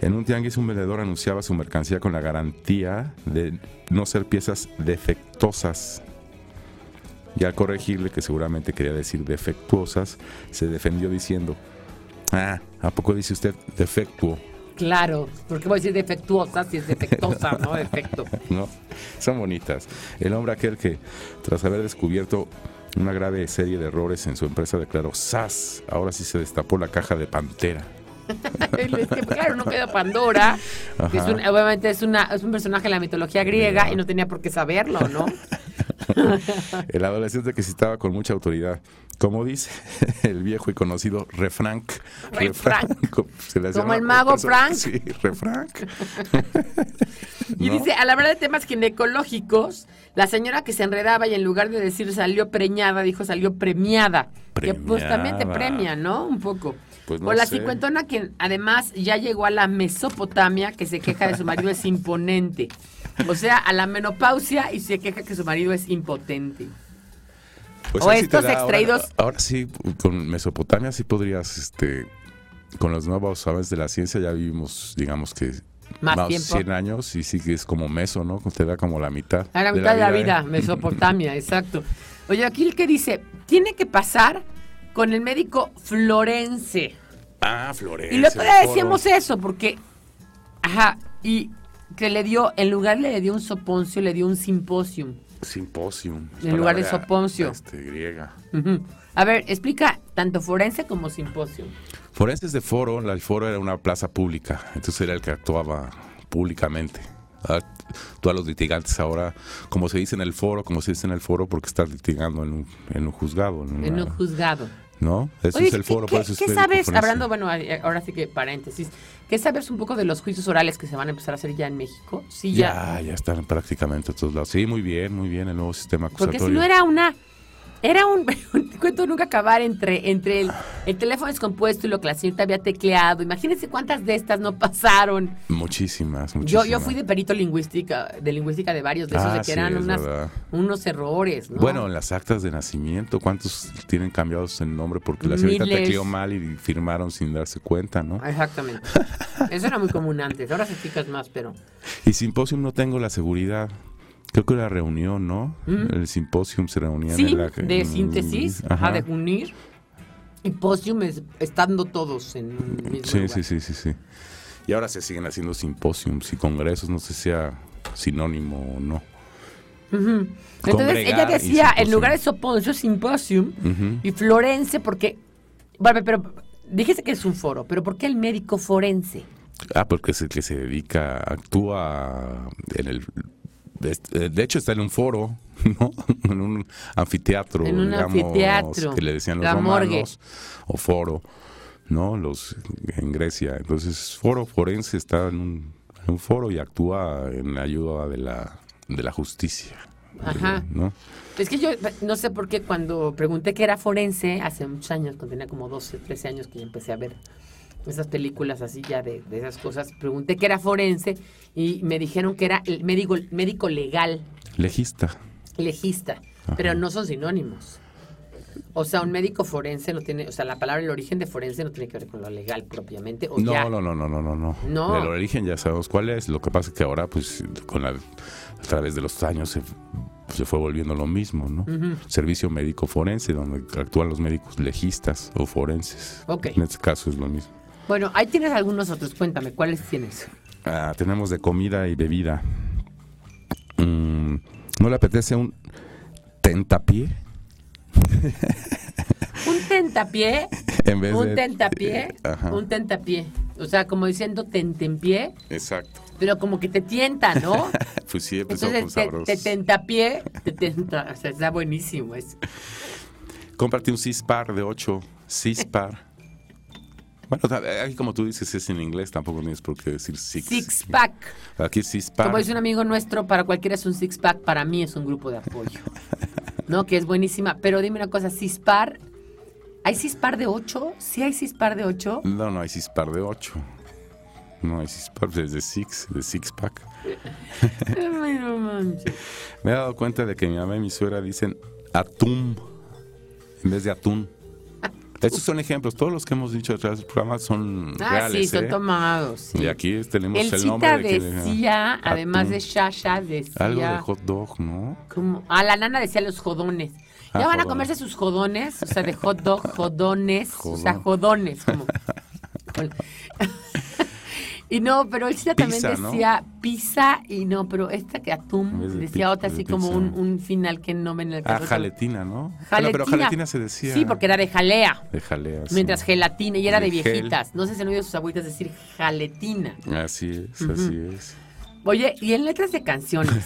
Speaker 4: En un tianguis un vendedor anunciaba su mercancía con la garantía de no ser piezas defectuosas. Y al corregirle, que seguramente quería decir defectuosas, se defendió diciendo, ah, ¿a poco dice usted defectuo?
Speaker 3: Claro, porque voy a decir defectuosa si es defectuosa, no [laughs] defecto.
Speaker 4: ¿no? Son bonitas. El hombre aquel que, tras haber descubierto una grave serie de errores en su empresa, declaró, ¡Sas! Ahora sí se destapó la caja de pantera. [laughs]
Speaker 3: es que, claro, no queda Pandora. que es un- obviamente es, una, es un personaje de la mitología griega y no tenía por qué saberlo, ¿no? [laughs]
Speaker 4: El adolescente que citaba con mucha autoridad. Como dice [laughs] el viejo y conocido refrank.
Speaker 3: Refrank. Como el mago
Speaker 4: persona-
Speaker 3: Frank.
Speaker 4: Sí, refrank.
Speaker 3: Y
Speaker 4: ¿No?
Speaker 3: dice, al hablar de temas ginecológicos, la señora que se enredaba y en lugar de decir salió preñada, dijo salió premiada. Que pues también te
Speaker 4: Premiada.
Speaker 3: premia, ¿no? Un poco.
Speaker 4: Pues no
Speaker 3: o la
Speaker 4: sé.
Speaker 3: cincuentona que además ya llegó a la Mesopotamia, que se queja de su marido es imponente. O sea, a la menopausia y se queja que su marido es impotente.
Speaker 4: Pues
Speaker 3: O estos
Speaker 4: da,
Speaker 3: extraídos-
Speaker 4: Ahora, sí, con Mesopotamia sí podrías, este, con los nuevos avances de la ciencia ya vivimos, digamos que
Speaker 3: Más tiempo.
Speaker 4: 100 años y sí que es como meso, ¿no? Te da como la mitad.
Speaker 3: A la mitad de la vida,
Speaker 4: ¿eh?
Speaker 3: Mesopotamia, [laughs] exacto. Oye, aquí el que dice, tiene que pasar con el médico florense.
Speaker 4: Ah, Florencia.
Speaker 3: Y el otro decíamos eso, porque, ajá, y que le dio, en lugar le dio un soponcio, le dio un simposium.
Speaker 4: Simposium.
Speaker 3: En lugar de soponcio.
Speaker 4: Este, griega.
Speaker 3: A ver, explica tanto forense como simposium.
Speaker 4: Forenses de foro, la- el foro era una plaza pública, entonces era el que actuaba públicamente. Ah, Tú a los litigantes ahora, como se dice en el foro, como se dice en el foro, porque estás litigando en un, en un juzgado. En,
Speaker 3: En un juzgado.
Speaker 4: ¿No? Eso
Speaker 3: Oye,
Speaker 4: es el
Speaker 3: ¿qué-
Speaker 4: foro,
Speaker 3: ¿qué, qué sabes, hablando, bueno, eh, ahora sí que paréntesis, ¿qué sabes un poco de los juicios orales que se van a empezar a hacer ya en México? Sí, ya.
Speaker 4: Ya, ya están prácticamente a todos lados. Sí, muy bien, muy bien, el nuevo sistema acusatorio.
Speaker 3: Porque si no era una. Era un, [laughs] un cuento nunca acabar entre, entre el, el teléfono descompuesto y lo que la señorita había tecleado. Imagínense cuántas de estas no pasaron.
Speaker 4: Muchísimas,
Speaker 3: Yo,
Speaker 4: muchísimas.
Speaker 3: yo fui de perito lingüística, de lingüística de varios de esos,
Speaker 4: Ah,
Speaker 3: de que
Speaker 4: sí,
Speaker 3: eran unas, unos errores, ¿no?
Speaker 4: Bueno, en las actas de nacimiento, ¿cuántos tienen cambiados el nombre? Porque la señorita
Speaker 3: Miles.
Speaker 4: tecleó mal y firmaron sin darse cuenta, ¿no?
Speaker 3: Exactamente. [laughs] Eso era muy común antes. Ahora se fijas más, pero.
Speaker 4: Y simposium no tengo la seguridad. Creo que era reunión, ¿no? El simposium se reunía
Speaker 3: Sí,
Speaker 4: en la...
Speaker 3: de
Speaker 4: en-
Speaker 3: síntesis, ajá, de unir. Y posium es estando todos en un mismo
Speaker 4: Sí,
Speaker 3: lugar.
Speaker 4: sí, sí, sí, sí. Y ahora se siguen haciendo simposiums y congresos, no sé si sea sinónimo o no.
Speaker 3: Entonces ella decía, en lugar de soponcio, simposium
Speaker 4: Ujú.
Speaker 3: y Florence, porque. Bueno, pero dijiste que es un foro, pero ¿por qué el médico forense?
Speaker 4: Ah, porque es el que se dedica, actúa en el... de- De hecho está en un foro, [laughs] ¿no? En un anfiteatro,
Speaker 3: En un
Speaker 4: digamos,
Speaker 3: anfiteatro,
Speaker 4: que le decían los
Speaker 3: la morgue.
Speaker 4: romanos, o foro, ¿no? Los en Grecia. Entonces, foro forense está en un, en un foro y actúa en ayuda de la, de la justicia,
Speaker 3: Ajá.
Speaker 4: ¿no?
Speaker 3: Es que yo no sé por qué cuando pregunté que era forense, hace muchos años, cuando tenía como 12, 13 años que ya empecé a ver esas películas así ya de, de esas cosas, pregunté que era forense y me dijeron que era el médico, médico legal,
Speaker 4: Legista.
Speaker 3: legista, pero no son sinónimos. O sea, un médico forense no tiene, o sea, la palabra, el origen de forense no tiene que ver con lo legal propiamente. O
Speaker 4: No,
Speaker 3: ya.
Speaker 4: no, no, no, no, no, no.
Speaker 3: No.
Speaker 4: El origen ya sabemos cuál es. Lo que pasa es que ahora, pues, con la, a través de los años se, se fue volviendo lo mismo, ¿no? Servicio médico forense, donde actúan los médicos legistas o forenses.
Speaker 3: Ok.
Speaker 4: En este caso es lo mismo.
Speaker 3: Bueno, ahí tienes algunos otros, cuéntame, ¿cuáles tienes?
Speaker 4: Ah, tenemos de comida y bebida. Mm, ¿No le apetece un tentapié? [laughs]
Speaker 3: Un tentapié,
Speaker 4: En vez
Speaker 3: un
Speaker 4: de-
Speaker 3: tentapié,
Speaker 4: Ajá.
Speaker 3: un tentapié. O sea, como diciendo tentempié,
Speaker 4: Exacto.
Speaker 3: pero como que te tienta, ¿no? [laughs]
Speaker 4: Pues sí, empezó con
Speaker 3: Entonces te,
Speaker 4: sabrosos.
Speaker 3: te tentapié, te tenta, o sea, está buenísimo eso.
Speaker 4: Cómprate un cispar de 8. Cispar. [laughs] Bueno, aquí como tú dices es en inglés, tampoco tienes por qué decir six.
Speaker 3: Six pack.
Speaker 4: Aquí cispar.
Speaker 3: Como dice un amigo nuestro, para cualquiera es un six pack, para mí es un grupo de apoyo. [laughs] ¿No? Que es buenísima. Pero dime una cosa, cispar, ¿hay cispar de 8? ¿Sí hay cispar de 8?
Speaker 4: No, no hay cispar de 8. No hay cispar es de six, de six pack. [laughs]
Speaker 3: Ay, no manches.
Speaker 4: Me he dado cuenta de que mi mamá y mi suegra dicen atún en vez de atún. Estos son ejemplos. Todos los que hemos dicho atrás del programa son
Speaker 3: Ah,
Speaker 4: reales.
Speaker 3: sí, son
Speaker 4: ¿eh?
Speaker 3: tomados. sí.
Speaker 4: Y aquí tenemos
Speaker 3: El
Speaker 4: el, nombre de que-
Speaker 3: decía, además de Shasha, decía...
Speaker 4: Algo de hot dog, ¿no?
Speaker 3: como- ah, la nana decía los jodones.
Speaker 4: Ah,
Speaker 3: ya van a comerse sus jodones, o sea, de hot dog, jodones, o sea,
Speaker 4: Jodón.
Speaker 3: jodones, como... [laughs] y no, pero él también
Speaker 4: Pizza, ¿no?
Speaker 3: decía pizza y no, pero esta que atún,
Speaker 4: de
Speaker 3: decía otra así
Speaker 4: de
Speaker 3: como un, un final que no ven en el
Speaker 4: Ah,
Speaker 3: caso.
Speaker 4: jaletina, ¿no? Bueno,
Speaker 3: Jaletina.
Speaker 4: pero jaletina se decía.
Speaker 3: Sí, porque era de jalea.
Speaker 4: De jalea. sí.
Speaker 3: Mientras gelatina, y era de
Speaker 4: De gel.
Speaker 3: viejitas. No sé si han oído sus abuelitas decir jaletina.
Speaker 4: Así es, así es.
Speaker 3: Oye, y en letras de canciones.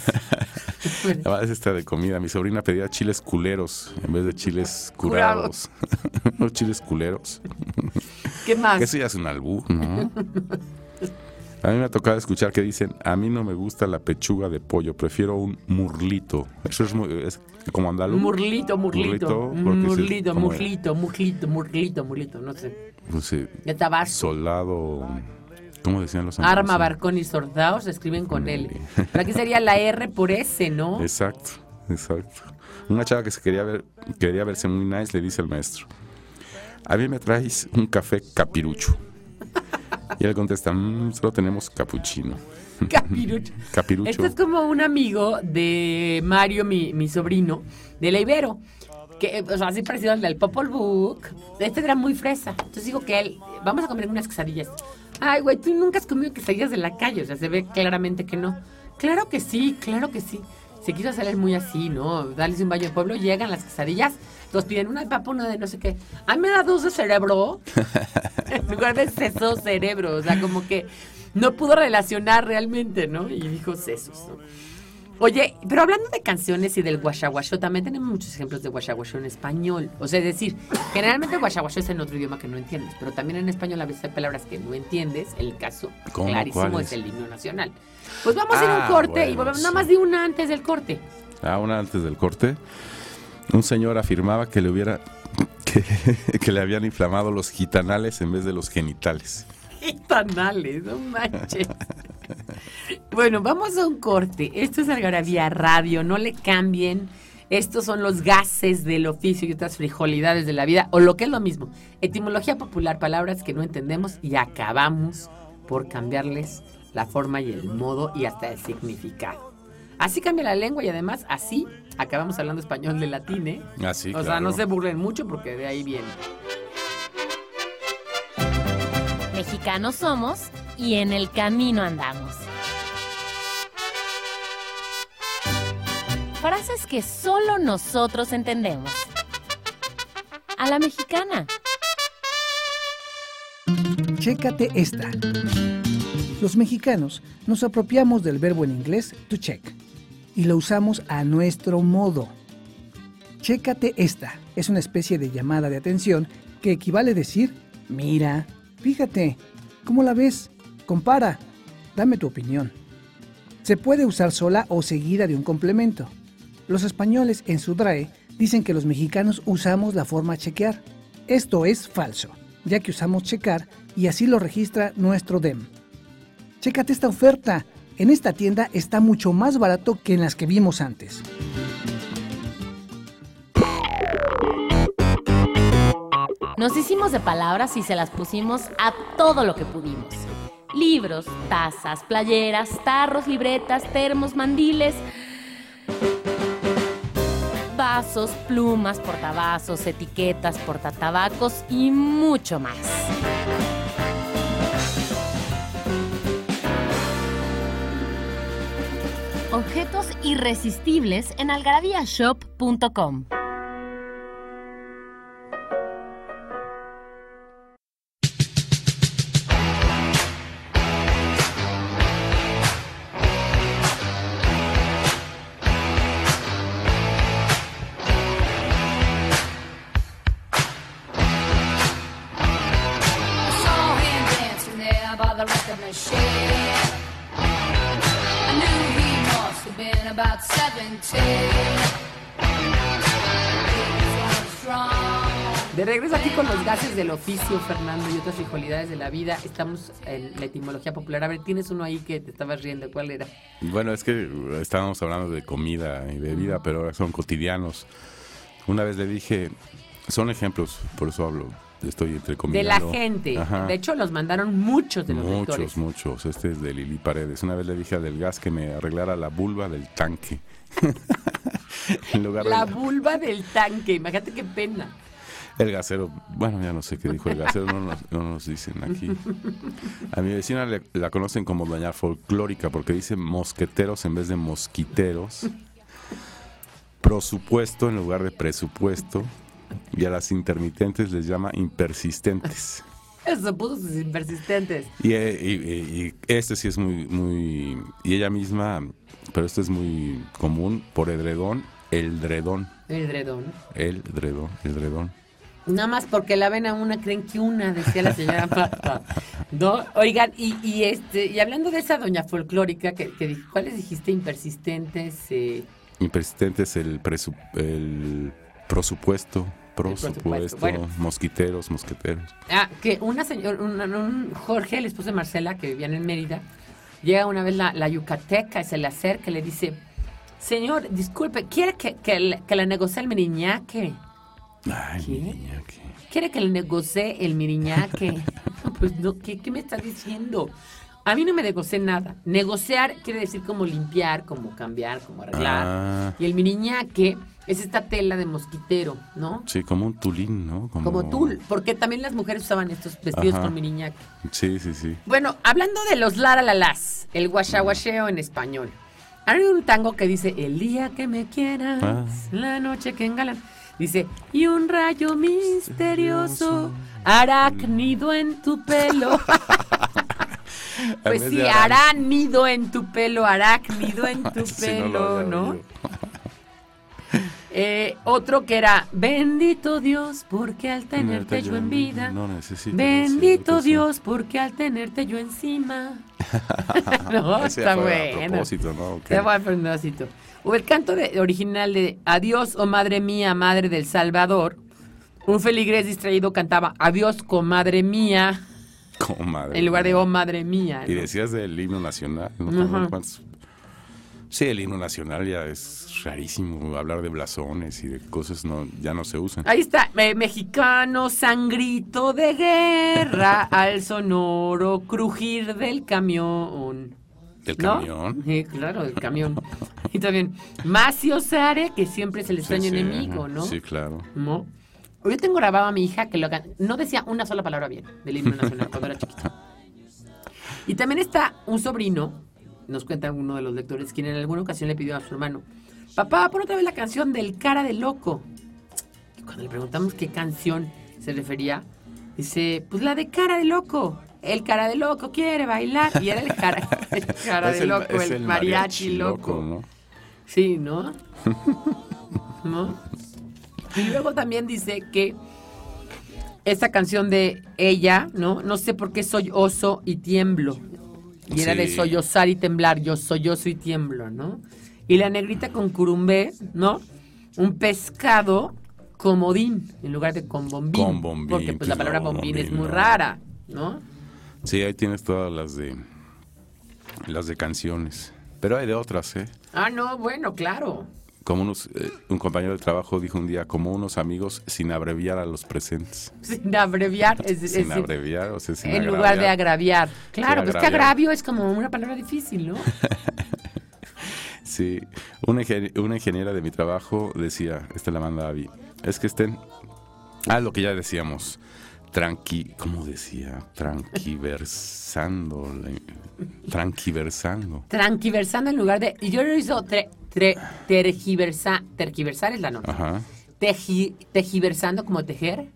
Speaker 3: [laughs]
Speaker 4: Además, esta de comida. Mi sobrina pedía chiles culeros en vez de chiles
Speaker 3: Curados.
Speaker 4: curados. [laughs] Los chiles culeros.
Speaker 3: ¿Qué más?
Speaker 4: Eso ya es un albú, ¿no? [laughs] A mí me ha tocado escuchar que dicen, a mí no me gusta la pechuga de pollo, prefiero un murlito. Eso es, muy, es como andaluz.
Speaker 3: Murlito, murlito.
Speaker 4: Murlito, sí,
Speaker 3: Murlito, murlito, murlito, murlito, murlito, no sé.
Speaker 4: Pues sí,
Speaker 3: De Tabasco.
Speaker 4: soldado, ¿cómo decían los
Speaker 3: Arma,
Speaker 4: andaluces?
Speaker 3: barcón y soldados se escriben con L. Pero aquí sería la R por S, ¿no?
Speaker 4: Exacto, exacto. Una chava que se quería ver, quería verse muy nice le dice al maestro, a mí me traes un café capirucho. Y él contesta, "Mm, solo tenemos capuchino.
Speaker 3: Capirucho. [laughs]
Speaker 4: Capirucho.
Speaker 3: Este es como un amigo de Mario, mi, mi sobrino, de la Ibero. Que, o sea, así parecido al del Popol Book. Este era muy fresa. Entonces digo que él, vamos a comer unas quesadillas. Ay, güey, tú nunca has comido quesadillas de la calle. O sea, se ve claramente que no. Claro que sí, claro que sí. Se quiso hacer muy así, ¿no? Darles un baño de pueblo, llegan las quesadillas, los piden una de papa, una de no sé qué. Ay, me da dos de cerebro. [laughs] en lugar de seso, cerebro. O sea, como que no pudo relacionar realmente, ¿no? Y dijo sesos, ¿no? Oye, pero hablando de canciones y del guachaguacho, también tenemos muchos ejemplos de guachaguacho en español. O sea, es decir, generalmente guachaguacho es en otro idioma que no entiendes, pero también en español a veces hay palabras que no entiendes. El caso clarísimo
Speaker 4: ¿Cuáles?
Speaker 3: es el himno nacional. Pues vamos a ir a un
Speaker 4: Ah,
Speaker 3: corte y
Speaker 4: bueno,
Speaker 3: volvemos. Nada
Speaker 4: sí.
Speaker 3: más de una antes del corte.
Speaker 4: Ah, una antes del corte. Un señor afirmaba que le hubiera [laughs] que, le habían inflamado los gitanales en vez de los genitales.
Speaker 3: Gitanales, no manches. bueno, vamos a un corte. Esto es Algarabía Radio, no le cambien. Estos son los gases del oficio y otras frijolidades de la vida, o lo que es lo mismo. Etimología popular, palabras que no entendemos y acabamos por cambiarles la forma y el modo y hasta el significado. Así cambia la lengua y además así acabamos hablando español de latín, ¿eh?
Speaker 4: Ah, sí,
Speaker 3: o sea, no se burlen mucho porque de ahí viene.
Speaker 1: Mexicanos somos y en el camino andamos. Frases que solo nosotros entendemos. A la mexicana.
Speaker 2: Chécate esta. Los mexicanos nos apropiamos del verbo en inglés to check y lo usamos a nuestro modo. Chécate esta es una especie de llamada de atención que equivale a decir, mira, fíjate, ¿cómo la ves? Compara, dame tu opinión. Se puede usar sola o seguida de un complemento. Los españoles en su DRAE dicen que los mexicanos usamos la forma chequear. Esto es falso, ya que usamos checar y así lo registra nuestro DEM. Chécate esta oferta. En esta tienda está mucho más barato que en las que vimos antes.
Speaker 1: Nos hicimos de palabras y se las pusimos a todo lo que pudimos. Libros, tazas, playeras, tarros, libretas, termos, mandiles, vasos, plumas, portavasos, etiquetas, portatabacos y mucho más. Objetos irresistibles en algarabíashop.com.
Speaker 3: con los gases del oficio, Fernando, y otras frivolidades de la vida. Estamos en la etimología popular. A ver, tienes uno ahí que te estabas riendo. ¿Cuál era?
Speaker 4: Bueno, es que estábamos hablando de comida y bebida, pero ahora son cotidianos. Una vez le dije, son ejemplos, por eso hablo, estoy entre
Speaker 3: De
Speaker 4: comillas.
Speaker 3: la gente. De hecho, los mandaron muchos de los
Speaker 4: Muchos,
Speaker 3: lectores.
Speaker 4: muchos. Este es de Lili Paredes. Una vez le dije a del gas que me arreglara la vulva del tanque. [laughs] en lugar
Speaker 3: La
Speaker 4: de
Speaker 3: vulva del tanque. Imagínate qué pena.
Speaker 4: El gasero. Bueno, ya no sé qué dijo el gasero, no nos, no nos dicen aquí. A mi vecina le- la conocen como doña folclórica porque dice mosqueteros en vez de mosquiteros. Prosupuesto en lugar de presupuesto. Y a las intermitentes les llama impersistentes.
Speaker 3: Eso puso sus persistentes.
Speaker 4: Y, eh, y- y- y este sí es muy, muy... Y ella misma, pero esto es muy común, por edredón, el dredón.
Speaker 3: El dredón.
Speaker 4: El dredón, el dredón.
Speaker 3: Nada más porque la ven a una, creen que una, decía la señora [laughs] Marta. ¿No? Oigan, y, y este, y hablando de esa doña folclórica, que, que ¿cuáles dijiste? Impersistentes, eh,
Speaker 4: Impersistentes, el, presu- el presupuesto,
Speaker 3: presupuesto,
Speaker 4: presupuesto,
Speaker 3: bueno.
Speaker 4: mosquiteros, mosqueteros.
Speaker 3: Ah, que una señora, un, un Jorge, el esposo de Marcela, que vivían en Mérida, llega una vez la, la yucateca y se le acerca y le dice, señor, disculpe, ¿quiere que, que, que le negocie el miriñaque?
Speaker 4: Ay,
Speaker 3: ¿Qué?
Speaker 4: mi niña, ¿qué?
Speaker 3: ¿Quiere que le negocie el miriñaque? [laughs] pues no, ¿qué, ¿qué me estás diciendo? A mí no me negocié nada. Negociar quiere decir como limpiar, como cambiar, como arreglar.
Speaker 4: Ah,
Speaker 3: Y el miriñaque es esta tela de mosquitero, ¿no?
Speaker 4: sí, como un tulín, ¿no?
Speaker 3: Como tul, porque también las mujeres usaban estos vestidos
Speaker 4: Ajá.
Speaker 3: con miriñaque.
Speaker 4: Sí, sí, sí.
Speaker 3: Bueno, hablando de los laralalas, el guachaguacheo en español. Hay un tango que dice, el día que me quieras,
Speaker 4: Ah.
Speaker 3: la noche que engalan. Dice, y un rayo misterioso, arácnido en tu pelo. pues sí, hará nido en tu pelo, [laughs] arácnido en tu
Speaker 4: Sí,
Speaker 3: pelo, [laughs] ¿no? Eh, otro que era, bendito Dios, porque al tenerte yo en vida.
Speaker 4: No necesito.
Speaker 3: Bendito Dios, porque al tenerte yo encima. [laughs] no,
Speaker 4: Ese
Speaker 3: está
Speaker 4: fue a
Speaker 3: bueno.
Speaker 4: propósito, ¿no? Ok.
Speaker 3: Te voy a propósito. O el canto de- original de Adiós, oh madre mía, madre del Salvador. Un feligrés distraído cantaba Adiós, comadre mía,
Speaker 4: Como madre.
Speaker 3: en lugar de Oh madre mía.
Speaker 4: Y decías del himno nacional, ¿no? Sí, el himno nacional ya es rarísimo. Hablar de blasones y de cosas no, ya no se usan.
Speaker 3: Ahí está, eh, mexicano, sangrito de guerra, [laughs] al sonoro crujir del camión.
Speaker 4: ¿Del
Speaker 3: ¿No?
Speaker 4: camión?
Speaker 3: Sí, claro, del camión. [laughs] Y también Macio Sare, que siempre es el extraño
Speaker 4: Sí, sí,
Speaker 3: enemigo. ¿no?
Speaker 4: Sí, claro.
Speaker 3: ¿No? Yo tengo grabado a mi hija que lo no decía una sola palabra bien del himno nacional cuando era chiquita. [laughs] Y también está un sobrino, nos cuenta uno de los lectores, quien en alguna ocasión le pidió a su hermano, papá, pon otra vez la canción del cara de loco. Y cuando le preguntamos qué canción se refería, dice, pues la de cara de loco. El cara de loco quiere bailar. Y era el cara, [laughs] el cara de loco, el, mariachi, loco.
Speaker 4: ¿no?
Speaker 3: Sí, ¿no? [laughs] ¿No? Y luego también dice que esta canción de ella, ¿no? No sé por qué soy oso y tiemblo. Y era de sollozar y temblar, yo sollozo y tiemblo, ¿no? Y la negrita con curumbé, ¿no? Un pescado comodín en lugar de con bombín.
Speaker 4: Con bombín,
Speaker 3: Porque pues la
Speaker 4: pues,
Speaker 3: palabra bombín es muy
Speaker 4: no.
Speaker 3: rara, ¿no?
Speaker 4: Sí, ahí tienes todas las de las de canciones. Pero hay de otras, ¿eh?
Speaker 3: Ah, no, bueno, claro.
Speaker 4: Como unos, eh, un compañero de trabajo dijo un día, como unos amigos sin abreviar a los presentes. [laughs]
Speaker 3: Sin abreviar. Es, es-
Speaker 4: sin abreviar, o sea, sin
Speaker 3: en lugar de
Speaker 4: agraviar.
Speaker 3: Claro, pues que agravio es como una palabra difícil, ¿no? [laughs]
Speaker 4: Sí, una, ingen- una ingeniera de mi trabajo decía, esta la manda Avi, es que estén, ah, lo que ya decíamos, tranqui, ¿cómo decía? Tranquiversando, tranquiversando.
Speaker 3: Tranquiversando en lugar de. Y yo lo hizo tre, tre- tergiversa, tergiversar es la nota.
Speaker 4: Ajá.
Speaker 3: Teji- tejiversando como tejer.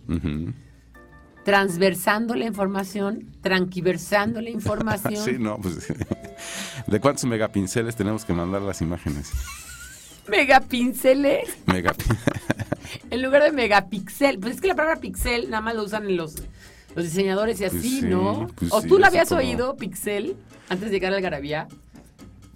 Speaker 3: Transversando la información. Tranquiversando la [laughs] información.
Speaker 4: Sí, no, pues, [laughs] ¿de cuántos megapinceles tenemos que mandar las imágenes?
Speaker 3: Megapinceles
Speaker 4: Megapin- [laughs]
Speaker 3: en lugar de megapixel. Pues es que la palabra pixel nada más lo usan en los, los diseñadores y así,
Speaker 4: Pues sí,
Speaker 3: ¿no?
Speaker 4: pues
Speaker 3: ¿O
Speaker 4: sí,
Speaker 3: tú la
Speaker 4: así
Speaker 3: habías
Speaker 4: como-
Speaker 3: oído, pixel, antes de llegar al Garabía?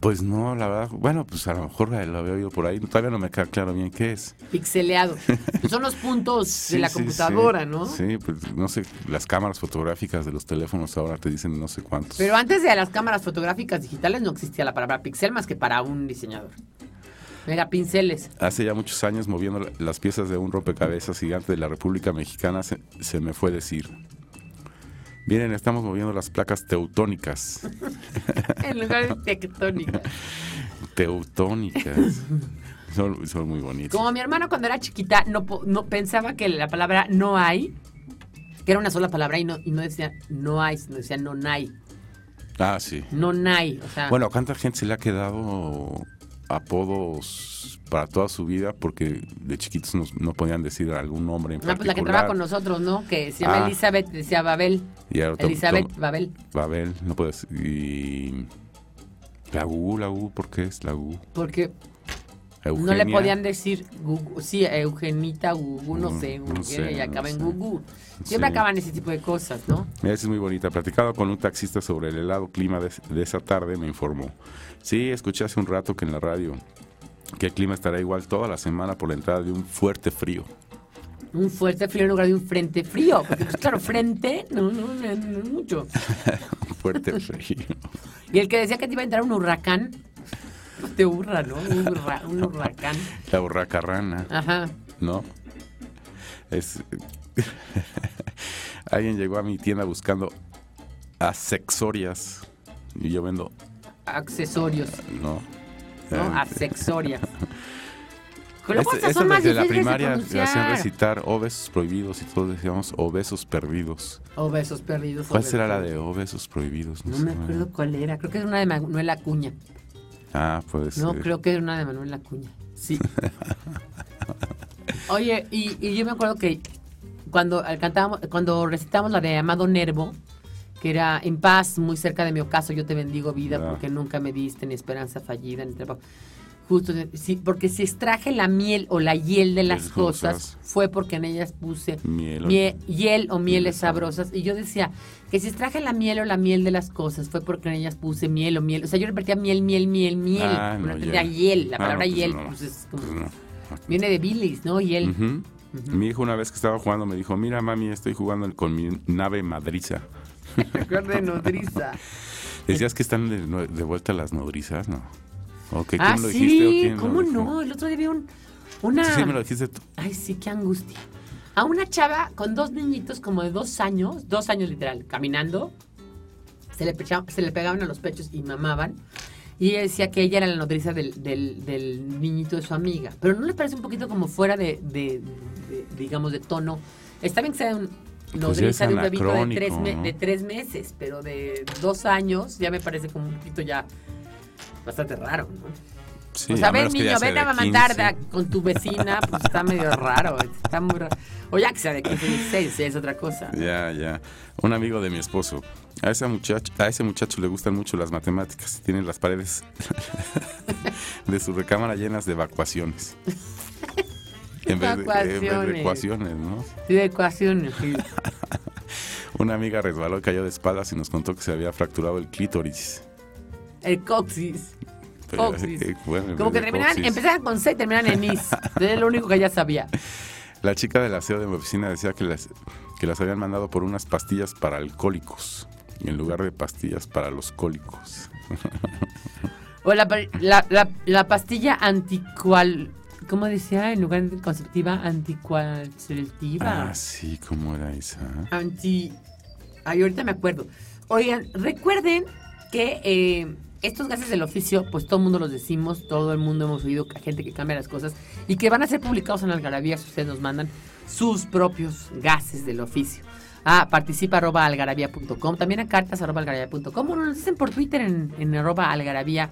Speaker 4: Pues no, la verdad, bueno, pues a lo mejor lo había oído por ahí, todavía no me queda claro bien qué es.
Speaker 3: Pixeleado. [laughs] Son los puntos de la
Speaker 4: sí,
Speaker 3: computadora,
Speaker 4: sí.
Speaker 3: ¿no?
Speaker 4: Sí, pues no sé, las cámaras fotográficas de los teléfonos ahora te dicen no sé cuántos.
Speaker 3: Pero antes de las cámaras fotográficas digitales no existía la palabra pixel más que para un diseñador. Megapinceles.
Speaker 4: Hace ya muchos años, moviendo la- las piezas de un rompecabezas gigante de la República Mexicana, se, se me fue decir, miren, estamos moviendo las placas teutónicas. [laughs]
Speaker 3: En lugar de tectónica. [laughs]
Speaker 4: Teutónicas. son, son muy bonitas.
Speaker 3: Como mi hermano cuando era chiquita no, no pensaba que la palabra no hay, que era una sola palabra y no, y no decía no hay, sino decía no hay.
Speaker 4: Ah, sí.
Speaker 3: No hay. O sea,
Speaker 4: Bueno, ¿a cuánta gente se le ha quedado apodos para toda su vida porque de chiquitos no, no podían decir algún nombre en
Speaker 3: ah, pues la que trabaja con nosotros, ¿no? Que se llama
Speaker 4: Ah.
Speaker 3: Elizabeth, decía Babel.
Speaker 4: Y ahora
Speaker 3: Elizabeth
Speaker 4: tom-
Speaker 3: Babel.
Speaker 4: Babel, no puedes. Y. La Gugu, la Gugu, ¿por qué es la Gugu?
Speaker 3: Porque
Speaker 4: Eugenia.
Speaker 3: no le podían decir Gugu. Sí, Eugenita, Gugu, no
Speaker 4: Mm,
Speaker 3: sé,
Speaker 4: no sé,
Speaker 3: y acaba
Speaker 4: no
Speaker 3: en
Speaker 4: sé.
Speaker 3: Gugu. Siempre
Speaker 4: Sí.
Speaker 3: acaban ese tipo de cosas, ¿no?
Speaker 4: Esa es muy bonita. Platicado con un taxista sobre el helado clima de, de esa tarde, me informó. Sí, escuché hace un rato que en la radio que el clima estará igual toda la semana por la entrada de un fuerte frío.
Speaker 3: Un fuerte frío en lugar de un frente frío. Porque, pues, claro, frente, no, no, no, no es mucho. [laughs]
Speaker 4: Un fuerte frío.
Speaker 3: Y el que decía que te iba a entrar un huracán, no te hurra, ¿no? Un, hurra- un huracán.
Speaker 4: La borraca rana.
Speaker 3: Ajá.
Speaker 4: ¿no? Es... [laughs] Alguien llegó a mi tienda buscando accesorias y yo vendo,
Speaker 3: Accesorios,
Speaker 4: ¿no?
Speaker 3: ¿no?
Speaker 4: Eh,
Speaker 3: Accesorias. [laughs] Luego
Speaker 4: este-
Speaker 3: son más
Speaker 4: desde la
Speaker 3: de
Speaker 4: primaria me hacían recitar obesos prohibidos y todos decíamos obesos perdidos.
Speaker 3: Obesos perdidos.
Speaker 4: ¿Cuál
Speaker 3: obesos
Speaker 4: será la de obesos prohibidos?
Speaker 3: No
Speaker 4: sé.
Speaker 3: me acuerdo cuál era. Creo que es una de Manuel Acuña.
Speaker 4: Ah, puede ser.
Speaker 3: No, creo que era una de Manuel Acuña. Sí. [laughs] Oye, y, y yo me acuerdo que cuando cantábamos, cuando recitamos la de Amado Nervo, que era en paz, muy cerca de mi ocaso, yo te bendigo vida, porque nunca me diste ni esperanza fallida, ni trabajo. Justo, sí, porque si extraje la miel o la hiel de las cosas, fue porque en ellas puse
Speaker 4: Miel o-
Speaker 3: mie- hiel o mieles sabrosas. Y yo decía que si extraje la miel o la miel de las cosas, fue porque en ellas puse miel o miel. O sea, yo repetía miel, miel, miel, miel.
Speaker 4: Ah, no,
Speaker 3: no hiel. La
Speaker 4: Ah,
Speaker 3: palabra
Speaker 4: no, pues
Speaker 3: hiel, pues es como.
Speaker 4: Pues.
Speaker 3: Viene de bilis, ¿no? Hiel.
Speaker 4: Mi hijo una vez que estaba jugando me dijo, mira mami, estoy jugando con mi nave madriza. [laughs]
Speaker 3: De nodriza.
Speaker 4: ¿Decías que están de, vuelta las nodrizas? No. ¿O que
Speaker 3: ah,
Speaker 4: quién lo dijiste o
Speaker 3: sí,
Speaker 4: quién lo
Speaker 3: ¿cómo no? El otro día vi un, una...
Speaker 4: Sí, sí, me lo dijiste tú.
Speaker 3: Ay, sí, qué angustia. A una chava con dos niñitos como de dos años, dos años literal, caminando, se le, pecha- se le pegaban a los pechos y mamaban. Y ella decía que ella era la nodriza del, del- del niñito de su amiga. Pero ¿no le parece un poquito como fuera de, digamos, de tono? Está bien que sea un- nodriza
Speaker 4: Pues ya
Speaker 3: de un bebito de tres, me-
Speaker 4: ¿no?
Speaker 3: de tres meses, pero de dos años ya me parece como un poquito ya bastante raro, ¿no?
Speaker 4: Sí,
Speaker 3: o sea,
Speaker 4: a
Speaker 3: ven niño, ven a
Speaker 4: 15.
Speaker 3: con tu vecina, pues está medio raro, está muy raro. O ya que sea de 15, 16, ya es otra cosa.
Speaker 4: Ya, ya. Un amigo de mi esposo. A ese muchacho, a ese muchacho le gustan mucho las matemáticas. Tiene las paredes [laughs] de su recámara llenas de evacuaciones. En vez, de, en vez de
Speaker 3: Evacuaciones.
Speaker 4: ecuaciones, ¿no?
Speaker 3: Sí, de ecuaciones, sí. [laughs]
Speaker 4: Una amiga resbaló cayó de espaldas y nos contó que se había fracturado el clítoris.
Speaker 3: El coxis.
Speaker 4: Pero,
Speaker 3: Coxis.
Speaker 4: eh, bueno, en
Speaker 3: Como que terminaban,
Speaker 4: coxis.
Speaker 3: empezaban con C y terminaban en is. Es lo único que ella sabía. [laughs]
Speaker 4: La chica del aseo de mi oficina decía que las, que las habían mandado por unas pastillas para alcohólicos. En lugar de pastillas para los cólicos. [laughs]
Speaker 3: O la, la, la, la pastilla anticual. ¿Cómo decía? En lugar de conceptiva, anticualcetiva.
Speaker 4: Ah, sí, ¿cómo era esa?
Speaker 3: Anti. Ay, ahorita me acuerdo. Oigan, recuerden que eh, estos gases del oficio, pues todo el mundo los decimos, todo el mundo hemos oído a gente que cambia las cosas y que van a ser publicados en Algarabía si ustedes nos mandan sus propios gases del oficio. Ah, participa arroba algarabía.com, también a cartas arroba algarabía.com, o nos dicen por Twitter en, en arroba algarabía